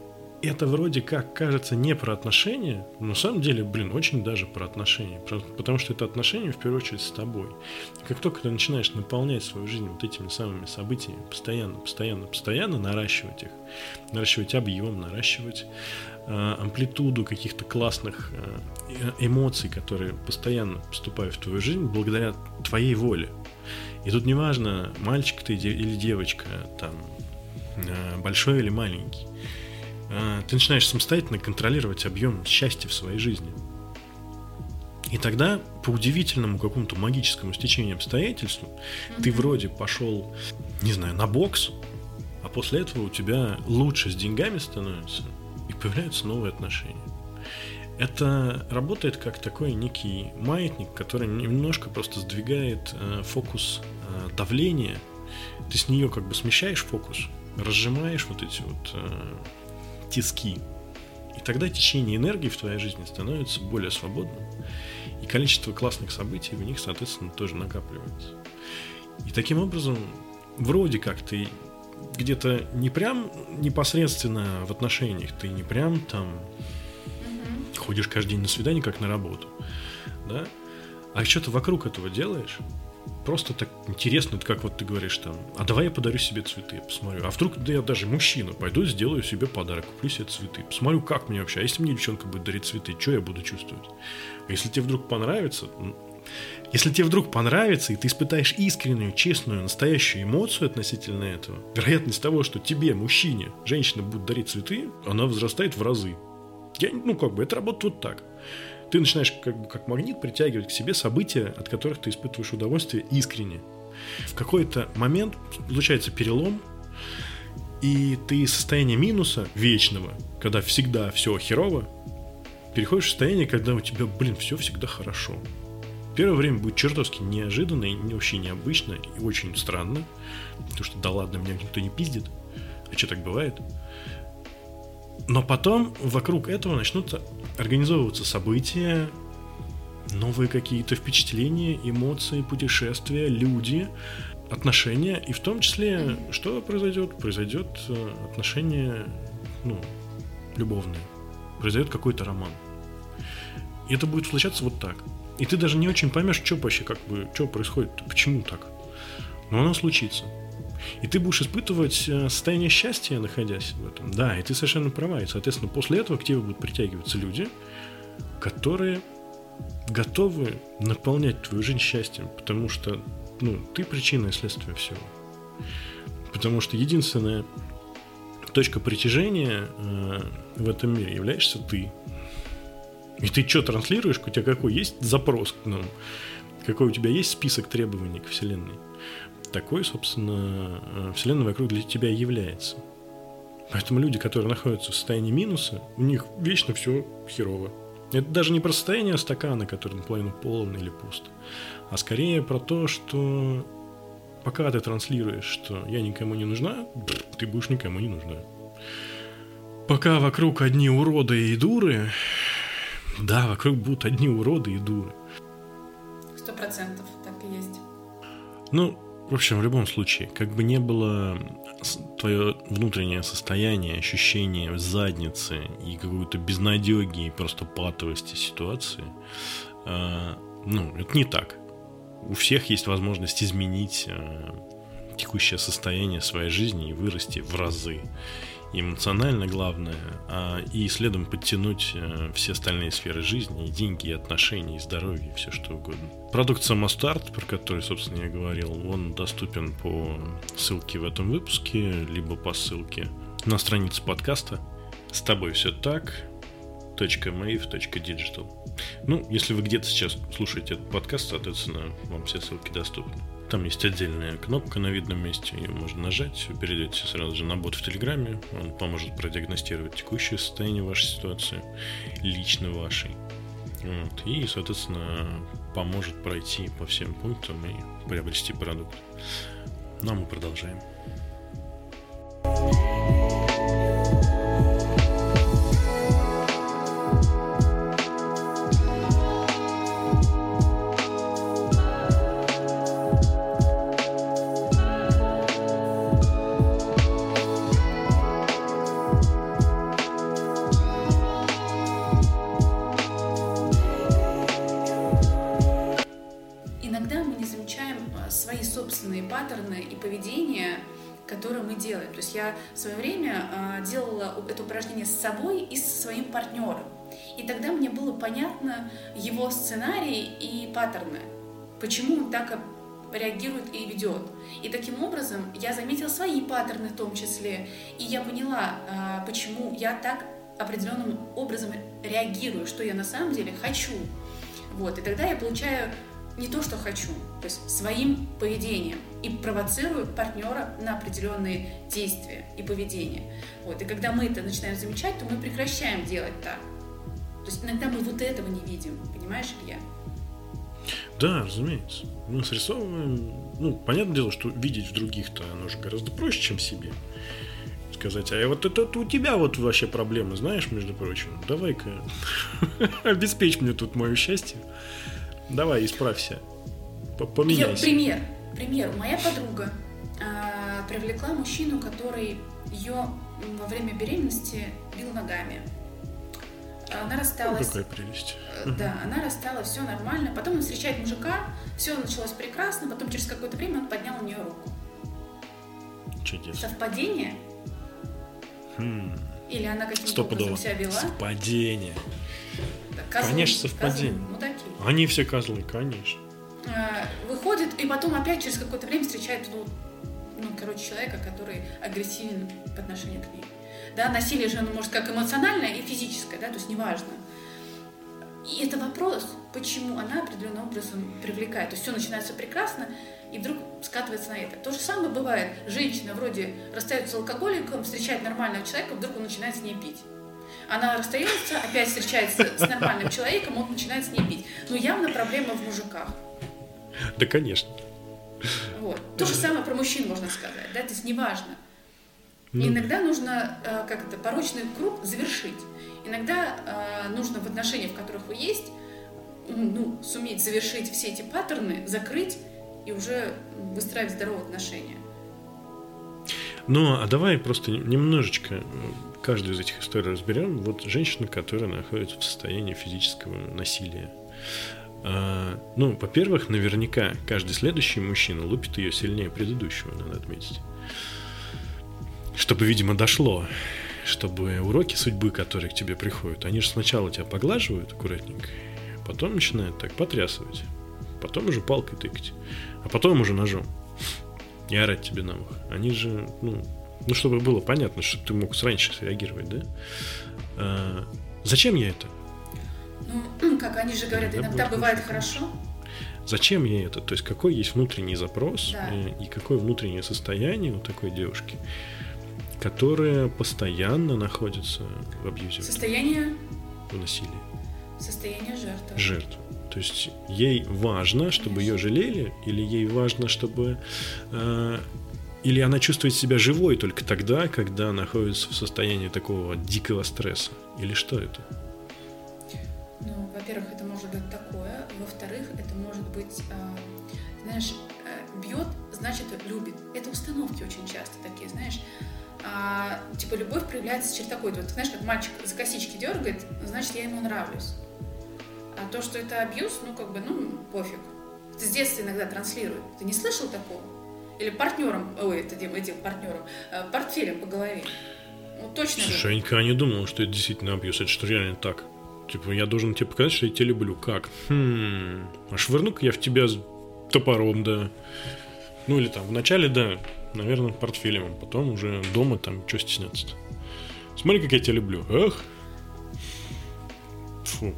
это вроде как кажется не про отношения, но на самом деле, блин, очень даже про отношения. Потому что это отношения в первую очередь с тобой. Как только ты начинаешь наполнять свою жизнь вот этими самыми событиями, постоянно, постоянно, постоянно наращивать их, наращивать объем, наращивать Э, амплитуду каких-то классных э, эмоций, которые постоянно поступают в твою жизнь благодаря твоей воле. И тут неважно, мальчик ты или девочка, там, э, большой или маленький. Ты начинаешь самостоятельно контролировать объем счастья в своей жизни. И тогда, по удивительному какому-то магическому стечению обстоятельств, mm-hmm. ты вроде пошел, не знаю, на бокс, а после этого у тебя лучше с деньгами становится, появляются новые отношения. Это работает как такой некий маятник, который немножко просто сдвигает э, фокус э, давления. Ты с нее как бы смещаешь фокус, разжимаешь вот эти вот э, тиски, И тогда течение энергии в твоей жизни становится более свободным, и количество классных событий в них, соответственно, тоже накапливается. И таким образом, вроде как ты где-то не прям непосредственно в отношениях, ты не прям там угу. ходишь каждый день на свидание, как на работу, да, а что-то вокруг этого делаешь, просто так интересно, как вот ты говоришь там, а давай я подарю себе цветы, посмотрю. А вдруг да я даже мужчина, пойду сделаю себе подарок, куплю себе цветы, посмотрю, как мне вообще. А если мне девчонка будет дарить цветы, что я буду чувствовать? А если тебе вдруг понравится, если тебе вдруг понравится, и ты испытаешь искреннюю, честную, настоящую эмоцию относительно этого, вероятность того, что тебе, мужчине, женщина будет дарить цветы, она возрастает в разы. Я, ну, как бы, это работает вот так ты начинаешь как бы как магнит притягивать к себе события, от которых ты испытываешь удовольствие искренне. В какой-то момент случается перелом, и ты из состояния минуса вечного, когда всегда все херово, переходишь в состояние, когда у тебя, блин, все всегда хорошо. Первое время будет чертовски неожиданно и вообще необычно и очень странно, потому что да ладно, меня никто не пиздит, а что так бывает? Но потом вокруг этого начнут организовываться события, новые какие-то впечатления, эмоции, путешествия, люди, отношения. И в том числе, что произойдет? Произойдет э, отношение, ну, любовное. Произойдет какой-то роман. И это будет случаться вот так. И ты даже не очень поймешь, что вообще, как бы, что происходит, почему так. Но оно случится. И ты будешь испытывать э, состояние счастья, находясь в этом. Да, и ты совершенно права. И, соответственно, после этого к тебе будут притягиваться люди, которые готовы наполнять твою жизнь счастьем, потому что ну, ты причина и следствие всего. Потому что единственная точка притяжения э, в этом мире являешься ты. И ты что транслируешь, у тебя какой есть запрос к нам, какой у тебя есть список требований к Вселенной такой, собственно, э, Вселенная вокруг для тебя и является. Поэтому люди, которые находятся в состоянии минуса, у них вечно все херово. Это даже не про состояние стакана, который наполовину полон или пуст, а скорее про то, что пока ты транслируешь, что я никому не нужна, ты будешь никому не нужна. Пока вокруг одни уроды и дуры, да, вокруг будут одни уроды и дуры. Сто процентов так и есть. Ну, в общем, в любом случае, как бы не было твое внутреннее состояние, ощущение в заднице и какой-то безнадеги и просто патовости ситуации, э, ну, это не так. У всех есть возможность изменить э, текущее состояние своей жизни и вырасти в разы эмоционально главное, а и следом подтянуть э, все остальные сферы жизни, и деньги, и отношения, и здоровье, и все что угодно. Продукт Самостарт, про который, собственно, я говорил, он доступен по ссылке в этом выпуске, либо по ссылке на странице подкаста. С тобой все так. .mave.digital Ну, если вы где-то сейчас слушаете этот подкаст, соответственно, вам все ссылки доступны. Там есть отдельная кнопка на видном месте, ее можно нажать, вы перейдете сразу же на бот в Телеграме, он поможет продиагностировать текущее состояние вашей ситуации, лично вашей. Вот, и, соответственно, поможет пройти по всем пунктам и приобрести продукт. Ну а мы продолжаем. Я в свое время а, делала это упражнение с собой и со своим партнером. И тогда мне было понятно его сценарий и паттерны, почему он так реагирует и ведет. И таким образом я заметила свои паттерны в том числе, и я поняла, а, почему я так определенным образом реагирую, что я на самом деле хочу. Вот, и тогда я получаю не то, что хочу, то есть своим поведением и провоцирую партнера на определенные действия и поведение. Вот. И когда мы это начинаем замечать, то мы прекращаем делать так. То есть иногда мы вот этого не видим, понимаешь, Илья? Да, разумеется. Мы срисовываем... Ну, понятное дело, что видеть в других-то оно же гораздо проще, чем себе. сказать, а вот это, это у тебя вот вообще проблемы, знаешь, между прочим. Давай-ка обеспечь мне тут мое счастье. Давай, исправься. Поменяйся. Пример. Пример. Моя подруга э, привлекла мужчину, который ее во время беременности бил ногами. Она рассталась. какая прелесть. Э, да, она рассталась, все нормально. Потом он встречает мужика, все началось прекрасно, потом через какое-то время он поднял у нее руку. Чудесно. Совпадение? Хм. Или она каким-то образом себя вела? Совпадение. Да, козлы, Конечно, совпадение. Козлы, мудаки. Они все козлы, конечно. А, выходит, и потом опять через какое-то время встречает, ну, ну, короче, человека, который агрессивен по отношению к ней. Да, насилие же, оно может как эмоциональное и физическое, да, то есть неважно. И это вопрос, почему она определенным образом привлекает. То есть все начинается прекрасно, и вдруг скатывается на это. То же самое бывает. Женщина вроде расстается с алкоголиком, встречает нормального человека, вдруг он начинает с ней пить. Она расстается, опять встречается с нормальным человеком, он начинает с ней пить. Но явно проблема в мужиках. Да, конечно. Вот. То же самое про мужчин можно сказать, да, то есть неважно. Ну, Иногда нужно, э, как это, порочный круг завершить. Иногда э, нужно в отношениях, в которых вы есть, ну, суметь завершить все эти паттерны, закрыть и уже выстраивать здоровые отношения. Ну, а давай просто немножечко каждую из этих историй разберем. Вот женщина, которая находится в состоянии физического насилия. А, ну, во-первых, наверняка каждый следующий мужчина лупит ее сильнее предыдущего, надо отметить. Чтобы, видимо, дошло, чтобы уроки судьбы, которые к тебе приходят, они же сначала тебя поглаживают аккуратненько, потом начинают так потрясывать, потом уже палкой тыкать, а потом уже ножом и орать тебе на ухо. Они же, ну, ну, чтобы было понятно, чтобы ты мог раньше среагировать, да? А, зачем я это? Ну, как они же говорят, Иногда иногда бывает очень хорошо. Зачем ей это? То есть какой есть внутренний запрос Да. и, и какое внутреннее состояние у такой девушки, которая постоянно находится в абьюзе, Состояние, в насилии, состояние жертвы. жертв. То есть ей важно, чтобы ее жалели, или ей важно, чтобы... э, или она чувствует себя живой только тогда, когда находится в состоянии такого дикого стресса. Или что это? Ну, во-первых, это может быть такое. Во-вторых, это может быть, э, знаешь, э, бьет, значит, любит. Это установки очень часто такие, знаешь. А, типа, любовь проявляется через такой, вот, знаешь, как мальчик за косички дергает, значит, я ему нравлюсь. А то, что это абьюз, ну, как бы, ну, пофиг. Это с детства иногда транслируют. Ты не слышал такого? Или партнером, ой, это этим, этим партнером, э, портфелем по голове. Ну, точно. Слушай, я никогда не думал, что это действительно абьюз. Это что реально так. Типа, я должен тебе показать, что я тебя люблю. Как? Хм. А швырну-ка я в тебя с топором, да. Ну или там, вначале, да, наверное, портфелем, а потом уже дома там, что стесняться-то. Смотри, как я тебя люблю. Эх. Фу.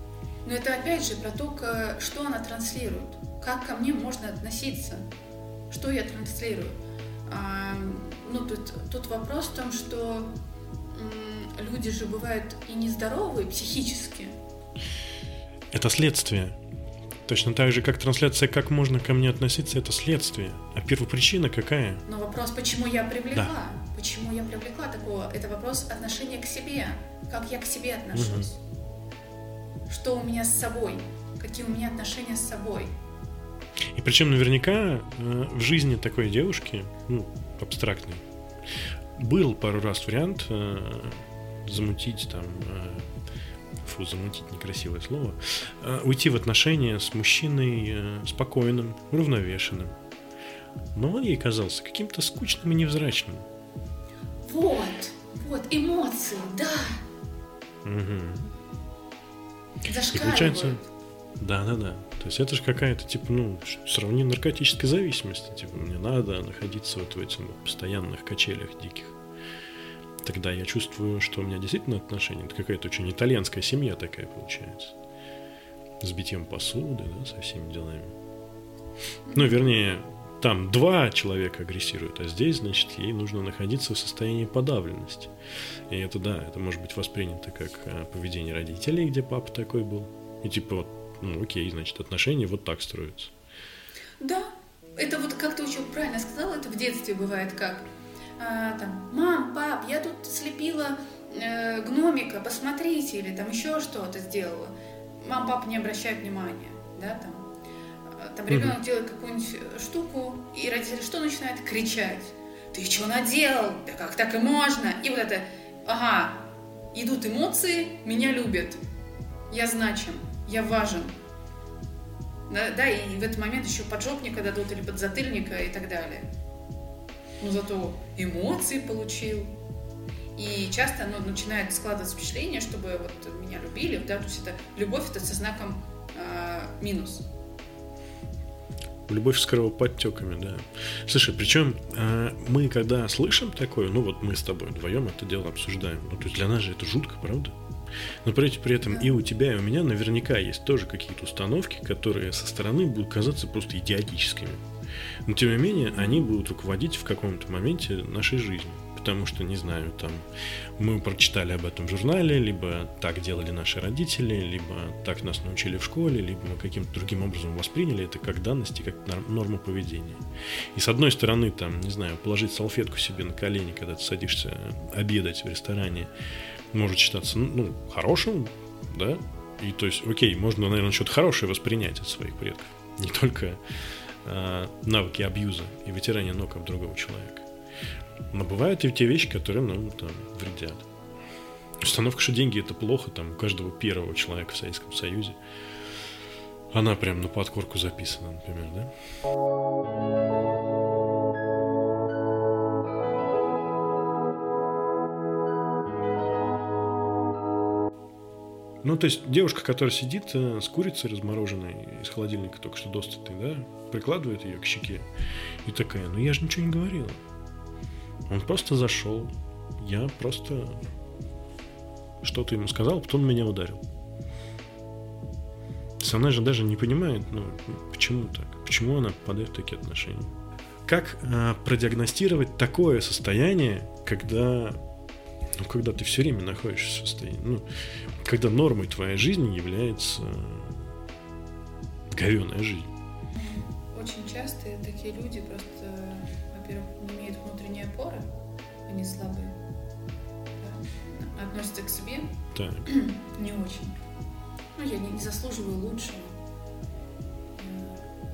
Но это опять же про то, что она транслирует. Как ко мне можно относиться? Что я транслирую? А, ну, тут, тут вопрос в том, что люди же бывают и нездоровые психически. Это следствие. Точно так же, как трансляция «Как можно ко мне относиться» — это следствие. А первопричина какая? Но вопрос, почему я привлекла? Почему я привлекла такого? Это вопрос отношения к себе. Как я к себе отношусь? Что у меня с собой? Какие у меня отношения с собой? И причем наверняка э, в жизни такой девушки, ну, абстрактной, был пару раз вариант э, замутить там, э, фу, замутить некрасивое слово, э, уйти в отношения с мужчиной э, спокойным, уравновешенным. Но он ей казался каким-то скучным и невзрачным. Вот, вот, эмоции, да, Мгм. И получается, да-да-да. То есть это же какая-то, типа, ну, сравни наркотической зависимости. Типа, мне надо находиться вот в этих постоянных качелях диких. Тогда я чувствую, что у меня действительно отношения. Это какая-то очень итальянская семья такая получается. С битьем посуды, да, со всеми делами. Ну, вернее, там два человека агрессируют, а здесь, значит, ей нужно находиться в состоянии подавленности. И это, да, это может быть воспринято как э, поведение родителей, где папа такой был. И типа, вот, ну, окей, значит, отношения вот так строятся. Да, это вот как ты очень правильно сказала, это в детстве бывает как. а, там, мам, пап, я тут слепила э, гномика, посмотрите, или там еще что-то сделала. Мам, папа не обращают внимания, да, там. А, там ребенок mm-hmm. делает какую-нибудь штуку, и родители что начинают? Кричать. Ты что наделал? Да как так и можно? И вот это, ага, идут эмоции, меня любят, я значим, я важен. Да, да, и в этот момент еще поджопника дадут или подзатыльника и так далее. Но зато эмоции получил. И часто оно начинает складываться впечатление, чтобы вот меня любили, да, то есть это любовь это со знаком э, минус. Любовь с кровоподтеками, да. Слушай, причем э, мы когда слышим такое, ну вот мы с тобой вдвоем это дело обсуждаем, ну то есть для нас же это жутко, правда? Но при, при этом и у тебя, и у меня наверняка есть тоже какие-то установки, которые со стороны будут казаться просто идиотическими. Но тем не менее, они будут руководить в каком-то моменте нашей жизни. Потому что, не знаю, там мы прочитали об этом в журнале, либо так делали наши родители, либо так нас научили в школе, либо мы каким-то другим образом восприняли это как данности, как норму поведения. И с одной стороны, там, не знаю, положить салфетку себе на колени, когда ты садишься обедать в ресторане, может считаться, ну, хорошим, да, и то есть, окей, можно, наверное, что-то хорошее воспринять от своих предков. Не только э, навыки абьюза и вытирания ног об другого человека. Но бывают и те вещи, которые нам там вредят. Установка, что деньги это плохо, там у каждого первого человека в Советском Союзе. Она прям на подкорку записана, например, да? Ну, то есть девушка, которая сидит э, с курицей размороженной из холодильника, только что достатой, да, прикладывает ее к щеке и такая, ну я же ничего не говорила. Он просто зашел, я просто что-то ему сказал, потом меня ударил. Она же даже не понимает, ну, почему так, почему она попадает в такие отношения. Как э, продиагностировать такое состояние, когда ну, когда ты все время находишься в состоянии, ну, когда нормой твоей жизни является говеная жизнь. Очень часто такие люди просто, во-первых, не имеют внутренней опоры, они слабые, да, относятся к себе так. не очень. Ну, я не, не заслуживаю лучшего.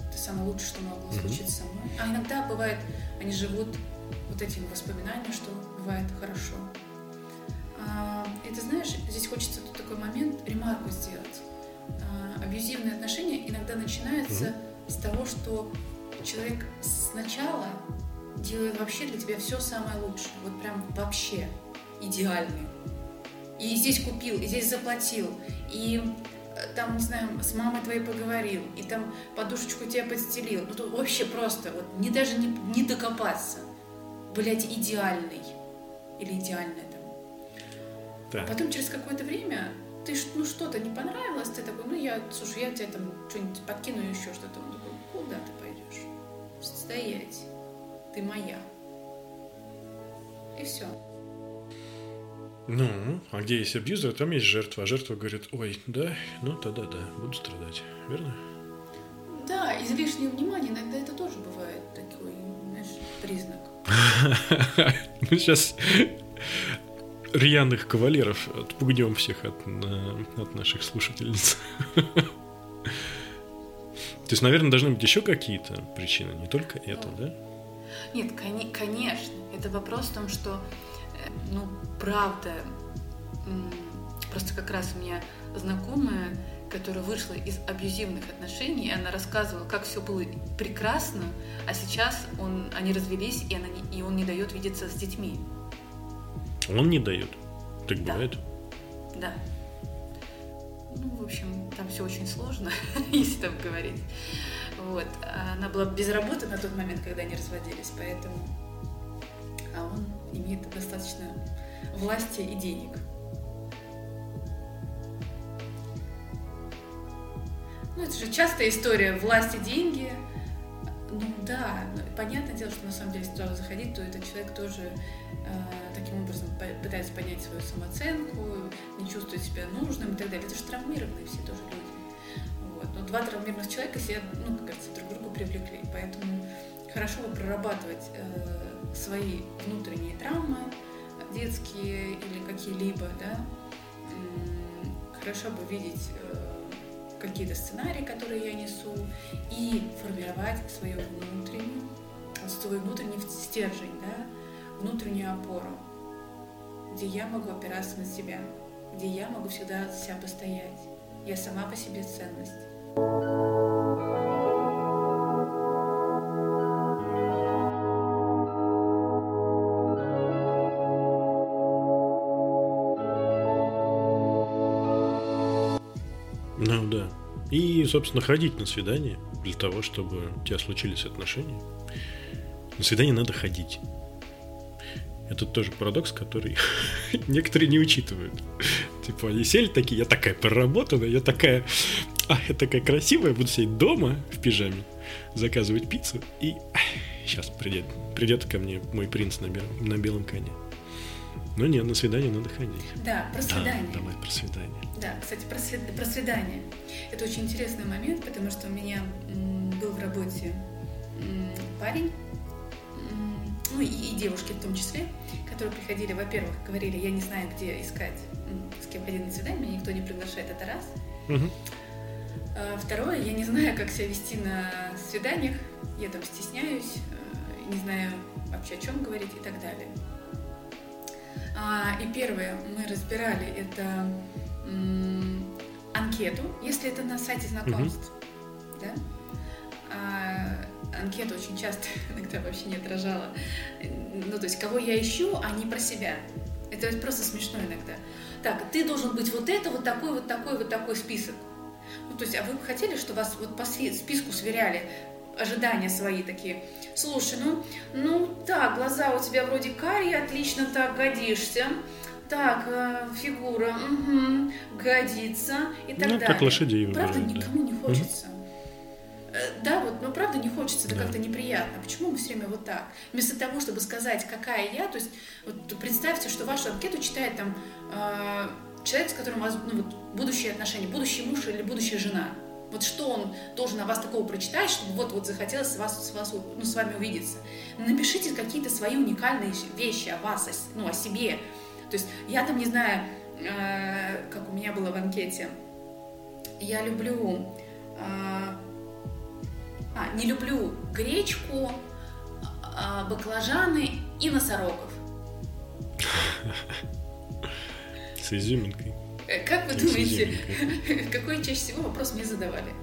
Это самое лучшее, что могло случиться со мной. А иногда бывает, они живут вот этим воспоминанием, что бывает хорошо. А, и ты знаешь, здесь хочется тут такой момент, ремарку сделать. А, абьюзивные отношения иногда начинаются mm-hmm. с того, что человек сначала делает вообще для тебя все самое лучшее. Вот прям вообще идеальный. И здесь купил, и здесь заплатил, и э, там, не знаю, с мамой твоей поговорил, и там подушечку тебе подстелил. Ну, тут вообще просто, вот не даже не, не докопаться. Блять, идеальный. Или идеальная так. Потом через какое-то время ты ну что-то не понравилось, ты такой, ну я, слушай, я тебе там что-нибудь подкину еще что-то. Он такой, куда ты пойдешь? Стоять. Ты моя. И все. Ну, а где есть абьюзер, там есть жертва. А жертва говорит, ой, да, ну тогда да, буду страдать. Верно? Да, излишнее внимание, иногда это тоже бывает такой, знаешь, признак. Ну, сейчас рьяных кавалеров отпугнем всех от, от наших слушательниц. То есть, наверное, должны быть еще какие-то причины, не только это, да? Нет, конечно. Это вопрос в том, что, э, ну, правда, просто как раз у меня знакомая, которая вышла из абьюзивных отношений, и она рассказывала, как все было прекрасно, а сейчас он, они развелись, и, она и он не дает видеться с детьми. Он не дает. Так да. бывает? Да. Ну, в общем, там все очень сложно, если так говорить. Вот. Она была без работы на тот момент, когда они разводились, поэтому... А он имеет достаточно власти и денег. Ну, это же частая история власти, деньги. Ну да, понятное дело, что на самом деле, если туда заходить, то этот человек тоже Э, таким образом пытается поднять свою самооценку, не чувствует себя нужным и так далее. Это же травмированные все тоже люди. Вот. Но два травмированных человека себя, ну, как говорится, друг к другу привлекли. Поэтому, хорошо бы прорабатывать э, свои внутренние травмы, детские или какие-либо, да, хорошо бы видеть э, какие-то сценарии, которые я несу, и формировать свою внутреннюю, свой внутренний стержень, да, внутреннюю опору, где я могу опираться на себя, где я могу всегда за себя постоять. Я сама по себе ценность. Ну да. И, собственно, ходить на свидание для того, чтобы у тебя случились отношения. На свидание надо ходить. Это тоже парадокс, который некоторые не учитывают. Типа, они сели такие, я такая проработанная, я такая, а, я такая красивая, буду сидеть дома в пижаме, заказывать пиццу, и сейчас придет, придет ко мне мой принц на, бел, на белом коне. Ну нет, на свидание надо ходить. Да, про свидание. Да, давай про свидание. Да, кстати, про, свид... про свидание. Это очень интересный момент, потому что у меня был в работе парень, ну и, и девушки в том числе, которые приходили, во-первых, говорили, я не знаю, где искать, с кем ходить на свидание, меня никто не приглашает, это раз. Угу. А, второе, я не знаю, как себя вести на свиданиях, я там стесняюсь, э, не знаю вообще о чем говорить и так далее. А, и первое, мы разбирали это анкету, если это на сайте знакомств, угу. да? Анкета очень часто иногда вообще не отражала, ну, то есть, кого я ищу, а не про себя. Это просто смешно иногда. Так, ты должен быть вот это, вот такой, вот такой, вот такой список. Ну, то есть, а вы бы хотели, что вас вот по списку сверяли ожидания свои такие? Слушай, ну, ну, так, глаза у тебя вроде карие, отлично так годишься. Так, э, фигура, угу, годится и так ну, далее. как лошадей Правда, выбирают, никому да. не хочется. Угу. Да, вот, ну правда не хочется, это да. как-то неприятно. Почему мы все время вот так? Вместо того, чтобы сказать, какая я, то есть вот представьте, что вашу анкету читает там э, человек, с которым у вас ну, вот, будущие отношения, будущий муж или будущая жена. Вот что он должен о вас такого прочитать, чтобы вот, вот захотелось с, вас, с, вас, ну, с вами увидеться. Напишите какие-то свои уникальные вещи о вас, о, ну, о себе. То есть я там не знаю, э, как у меня было в анкете, я люблю э, а, не люблю гречку, а, баклажаны и носорогов. С изюминкой. Э, как вы думаете, какой чаще всего вопрос мне задавали?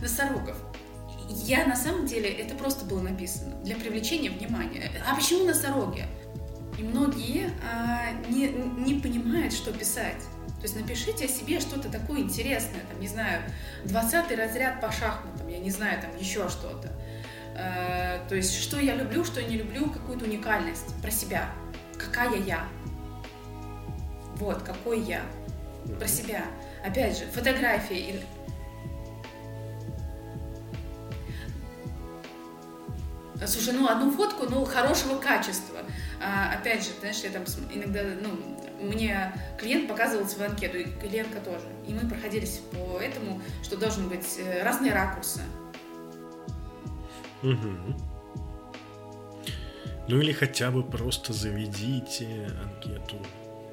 Носорогов. Я на самом деле, это просто было написано для привлечения внимания. А почему носороги? И многие а, не, не понимают, что писать. То есть напишите о себе что-то такое интересное, там, не знаю, 20 разряд по шахматам, я не знаю, там еще что-то. Э, то есть, что я люблю, что я не люблю, какую-то уникальность про себя. Какая я? Вот, какой я. Про себя. Опять же, фотографии. Слушай, ну одну фотку, ну хорошего качества. А, опять же, знаешь, я там иногда, ну, мне клиент показывал свою анкету, и клиентка тоже. И мы проходились по этому, что должны быть э, разные ракурсы. Угу. Ну или хотя бы просто заведите анкету,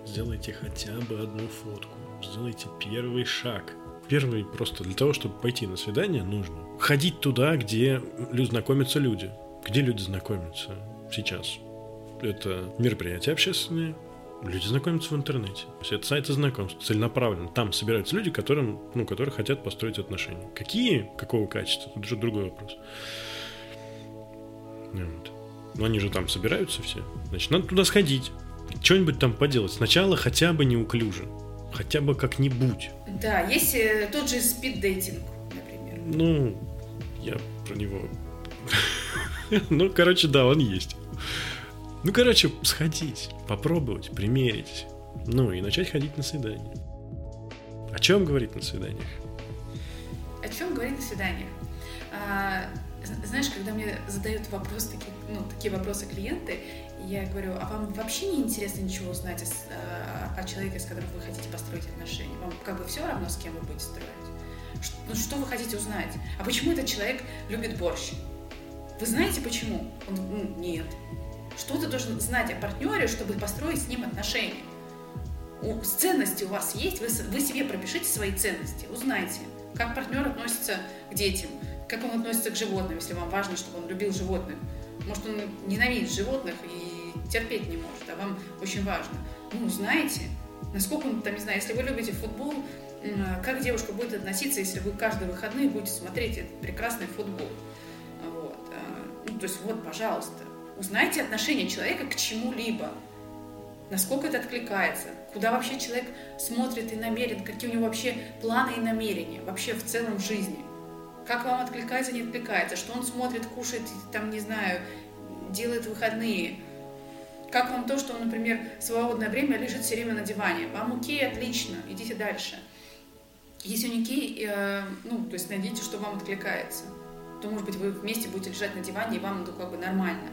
сделайте хотя бы одну фотку, сделайте первый шаг. Первый просто для того, чтобы пойти на свидание, нужно ходить туда, где знакомятся люди. Где люди знакомятся сейчас? Это мероприятия общественные, Люди знакомятся в интернете. То есть это сайты знакомств, целенаправленно. Там собираются люди, которым, ну, которые хотят построить отношения. Какие, какого качества, это уже другой вопрос. Вот. Но они же там собираются все. Значит, надо туда сходить. Что-нибудь там поделать. Сначала хотя бы неуклюже. Хотя бы как-нибудь. Да, есть э, тот же спид-дейтинг, например. Ну, я про него... ну, короче, да, он есть. Ну, короче, сходить, попробовать, примерить. Ну и начать ходить на свидание. О чем говорить на свиданиях? О чем говорить на свиданиях? А, знаешь, когда мне задают вопрос, такие, ну, такие вопросы клиенты, я говорю, а вам вообще не интересно ничего узнать о, о человеке, с которым вы хотите построить отношения? Вам как бы все равно, с кем вы будете строить? Что, ну, что вы хотите узнать? А почему этот человек любит борщ? Вы знаете почему? Он, ну, нет. Что ты должен знать о партнере, чтобы построить с ним отношения? У, ценности у вас есть, вы, вы себе пропишите свои ценности, узнайте, как партнер относится к детям, как он относится к животным, если вам важно, чтобы он любил животных. Может, он ненавидит животных и терпеть не может, а вам очень важно. Ну, знаете, насколько он, там, не знаю, если вы любите футбол, как девушка будет относиться, если вы каждые выходные будете смотреть этот прекрасный футбол. Вот. А, ну, то есть вот, пожалуйста, узнайте отношение человека к чему-либо. Насколько это откликается, куда вообще человек смотрит и намерен, какие у него вообще планы и намерения, вообще в целом в жизни. Как вам откликается, не откликается, что он смотрит, кушает, там, не знаю, делает выходные. Как вам то, что он, например, в свободное время лежит все время на диване? Вам окей, отлично, идите дальше. Если не окей, э, ну, то есть найдите, что вам откликается. То, может быть, вы вместе будете лежать на диване, и вам ну, как бы нормально.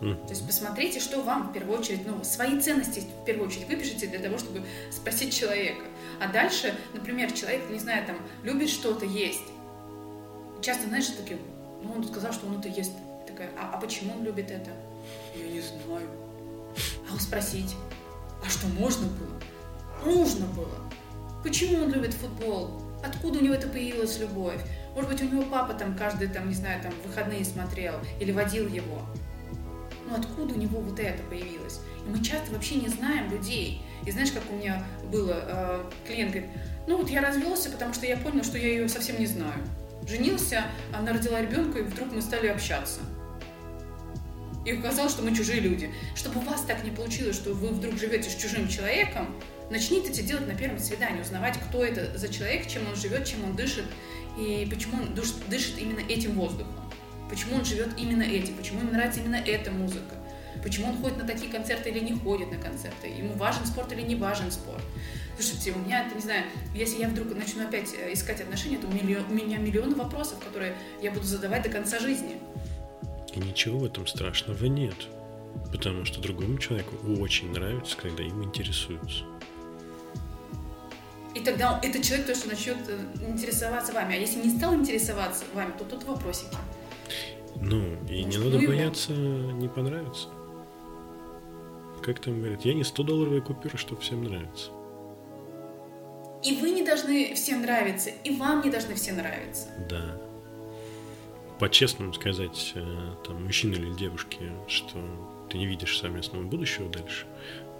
То есть посмотрите, что вам в первую очередь, ну, свои ценности в первую очередь выпишите для того, чтобы спросить человека. А дальше, например, человек, не знаю, там, любит что-то есть. Часто, знаешь, такие, ну, он сказал, что он это ест. Такая, а, а почему он любит это? Я не знаю. А спросить, а что можно было? Нужно было. Почему он любит футбол? Откуда у него это появилась любовь? Может быть, у него папа там каждый, там, не знаю, там, выходные смотрел или водил его. Ну, откуда у него вот это появилось? И мы часто вообще не знаем людей. И знаешь, как у меня было, э, клиент говорит, ну вот я развелся, потому что я понял, что я ее совсем не знаю. Женился, она родила ребенка, и вдруг мы стали общаться. И оказалось, что мы чужие люди. Чтобы у вас так не получилось, что вы вдруг живете с чужим человеком, начните это делать на первом свидании, узнавать, кто это за человек, чем он живет, чем он дышит, и почему он дышит именно этим воздухом. Почему он живет именно этим, почему ему нравится именно эта музыка, почему он ходит на такие концерты или не ходит на концерты, ему важен спорт или не важен спорт. Слушайте, у меня, не знаю, если я вдруг начну опять э, искать отношения, то у меня миллион вопросов, которые я буду задавать до конца жизни. И ничего в этом страшного нет. Потому что другому человеку очень нравится, когда им интересуются. И тогда этот человек тоже начнет э, интересоваться вами. А если не стал интересоваться вами, то тут вопросики. Ну, и Может, не надо бояться не понравиться. Как там говорят, я не 100-долларовая купюра, чтобы всем нравится. И вы не должны всем нравиться, и вам не должны все нравиться. Да. По-честному сказать, э, там, мужчине или девушке, что ты не видишь совместного будущего дальше,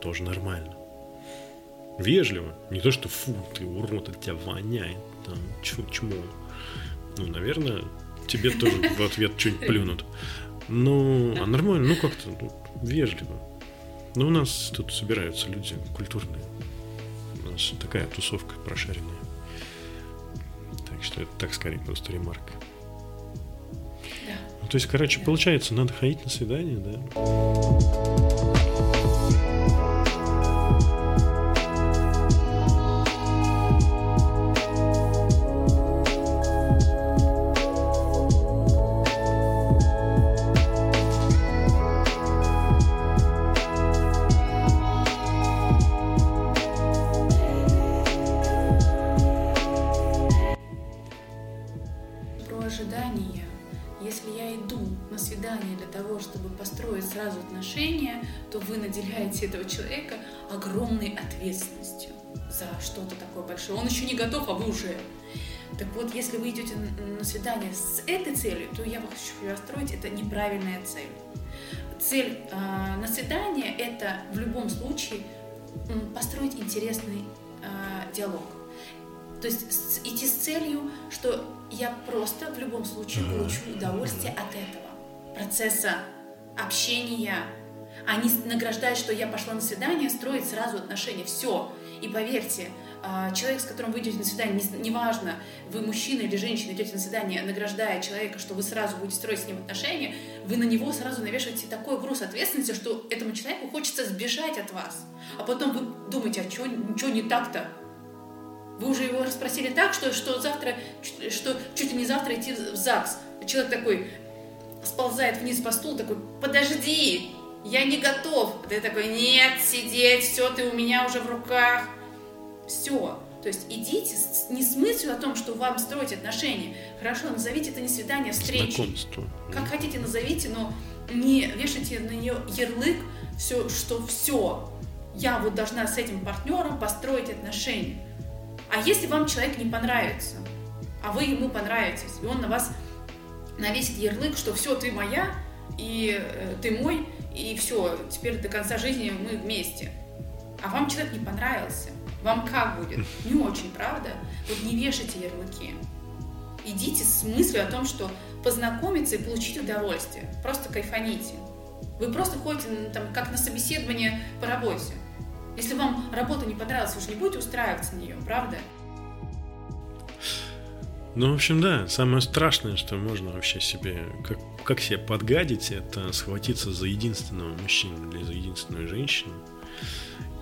тоже нормально. Вежливо. Не то, что фу, ты урод, от тебя воняет, там, чмо. Ну, наверное, тебе тоже в ответ что-нибудь плюнут. Ну, а нормально, ну как-то ну, вежливо. Ну, у нас тут собираются люди культурные. У нас такая тусовка прошаренная. Так что это так скорее просто ремарка. Да. Ну, то есть, короче, да. получается, надо ходить на свидание, да? Большое. Он еще не готов, а вы уже. Так вот, если вы идете на свидание с этой целью, то я хочу расстроить, это неправильная цель. Цель э, на свидание – это в любом случае построить интересный э, диалог. То есть идти с целью, что я просто в любом случае получу удовольствие от этого процесса общения, они награждают, что я пошла на свидание, строить сразу отношения. Все. И поверьте, а, человек, с которым вы идете на свидание, неважно, вы мужчина или женщина идете на свидание, награждая человека, что вы сразу будете строить с ним отношения, вы на него сразу навешиваете такой груз ответственности, что этому человеку хочется сбежать от вас. А потом вы думаете, а что не так-то? Вы уже его расспросили так, что, что завтра, что чуть ли не завтра идти в ЗАГС. Человек такой сползает вниз по стулу, такой, подожди, я не готов. Ты такой, нет, сидеть, все, ты у меня уже в руках. Все. То есть идите не с мыслью о том, что вам строить отношения. Хорошо, назовите это не свидание, а встреча. Как хотите назовите, но не вешайте на нее ярлык, все, что все, я вот должна с этим партнером построить отношения. А если вам человек не понравится, а вы ему понравитесь, и он на вас навесит ярлык, что все, ты моя, и э, ты мой, и все, теперь до конца жизни мы вместе. А вам человек не понравился. Вам как будет? Не очень, правда? Вот не вешайте ярлыки. Идите с мыслью о том, что познакомиться и получить удовольствие. Просто кайфаните. Вы просто ходите там, как на собеседование по работе. Если вам работа не понравилась, вы же не будете устраиваться на нее, правда? Ну, в общем, да, самое страшное, что можно вообще себе, как, как себе подгадить, это схватиться за единственного мужчину или за единственную женщину.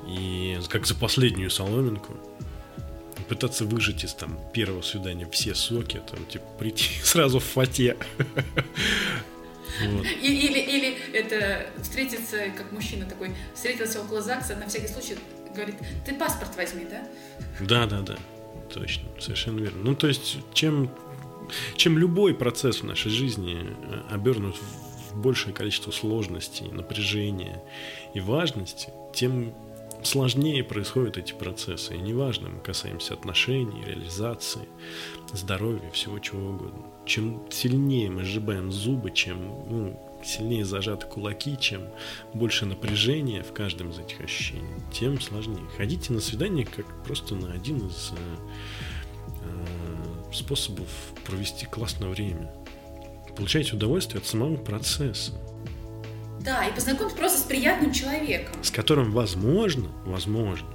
И как за последнюю соломинку пытаться выжать из там первого свидания все соки, там, типа, прийти сразу в фате. Вот. Или, или это встретиться, как мужчина такой, встретился около ЗАГСа, на всякий случай говорит, ты паспорт возьми, да? Да, да, да точно, совершенно верно. Ну, то есть, чем, чем любой процесс в нашей жизни э, обернут в большее количество сложностей, напряжения и важности, тем сложнее происходят эти процессы. И неважно, мы касаемся отношений, реализации, здоровья, всего чего угодно. Чем сильнее мы сжимаем зубы, чем ну, сильнее зажаты кулаки, чем больше напряжения в каждом из этих ощущений, тем сложнее. Ходите на свидание как просто на один из э, э, способов провести классное время. Получайте удовольствие от самого процесса. Да, и познакомьтесь просто с приятным человеком. С которым, возможно, возможно,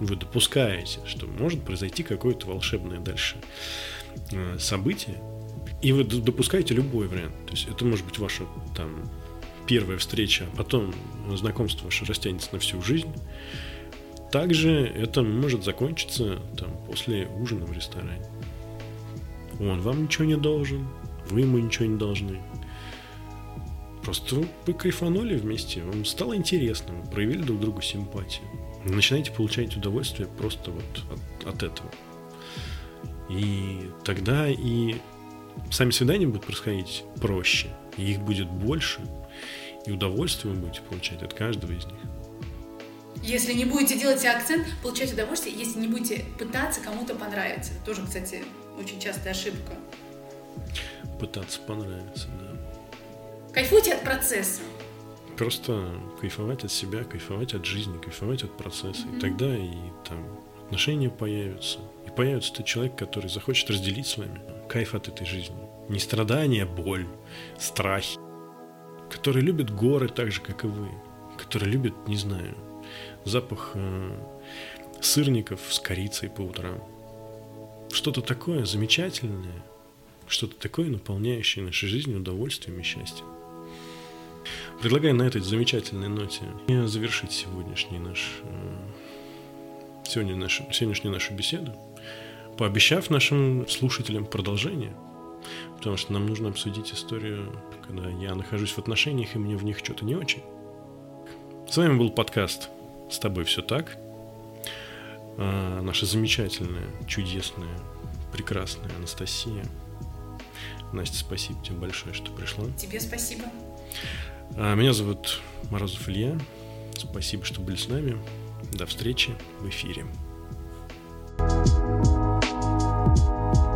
вы допускаете, что может произойти какое-то волшебное дальше э, событие, и вы допускаете любой вариант. То есть это может быть ваша там первая встреча, а потом знакомство ваше растянется на всю жизнь. Также это может закончиться там, после ужина в ресторане. Он вам ничего не должен, вы ему ничего не должны. Просто вы кайфанули вместе, вам стало интересно, вы проявили друг другу симпатию. Начинаете получать удовольствие просто вот от, от этого. И тогда и сами свидания будут происходить проще, и их будет больше, и удовольствие вы будете получать от каждого из них. Если не будете делать акцент, получать удовольствие, если не будете пытаться кому-то понравиться. Тоже, кстати, очень частая ошибка. Пытаться понравиться, да. Кайфуйте от процесса. Просто кайфовать от себя, кайфовать от жизни, кайфовать от процесса. Mm-hmm. И тогда и там отношения появятся. И появится тот человек, который захочет разделить с вами кайф от этой жизни. Не страдания, а боль, страхи. Который любит горы так же, как и вы. Который любит, не знаю, запах э, сырников с корицей по утрам. Что-то такое замечательное, что-то такое, наполняющее нашей жизнь удовольствием и счастьем. Предлагаю на этой замечательной ноте завершить сегодняшний наш, э, сегодня наш, сегодняшнюю нашу беседу пообещав нашим слушателям продолжение. Потому что нам нужно обсудить историю, когда я нахожусь в отношениях, и мне в них что-то не очень. С вами был подкаст «С тобой все так». А, наша замечательная, чудесная, прекрасная Анастасия. Настя, спасибо тебе большое, что пришла. Тебе спасибо. А, меня зовут Морозов Илья. Спасибо, что были с нами. До встречи в эфире. thank you you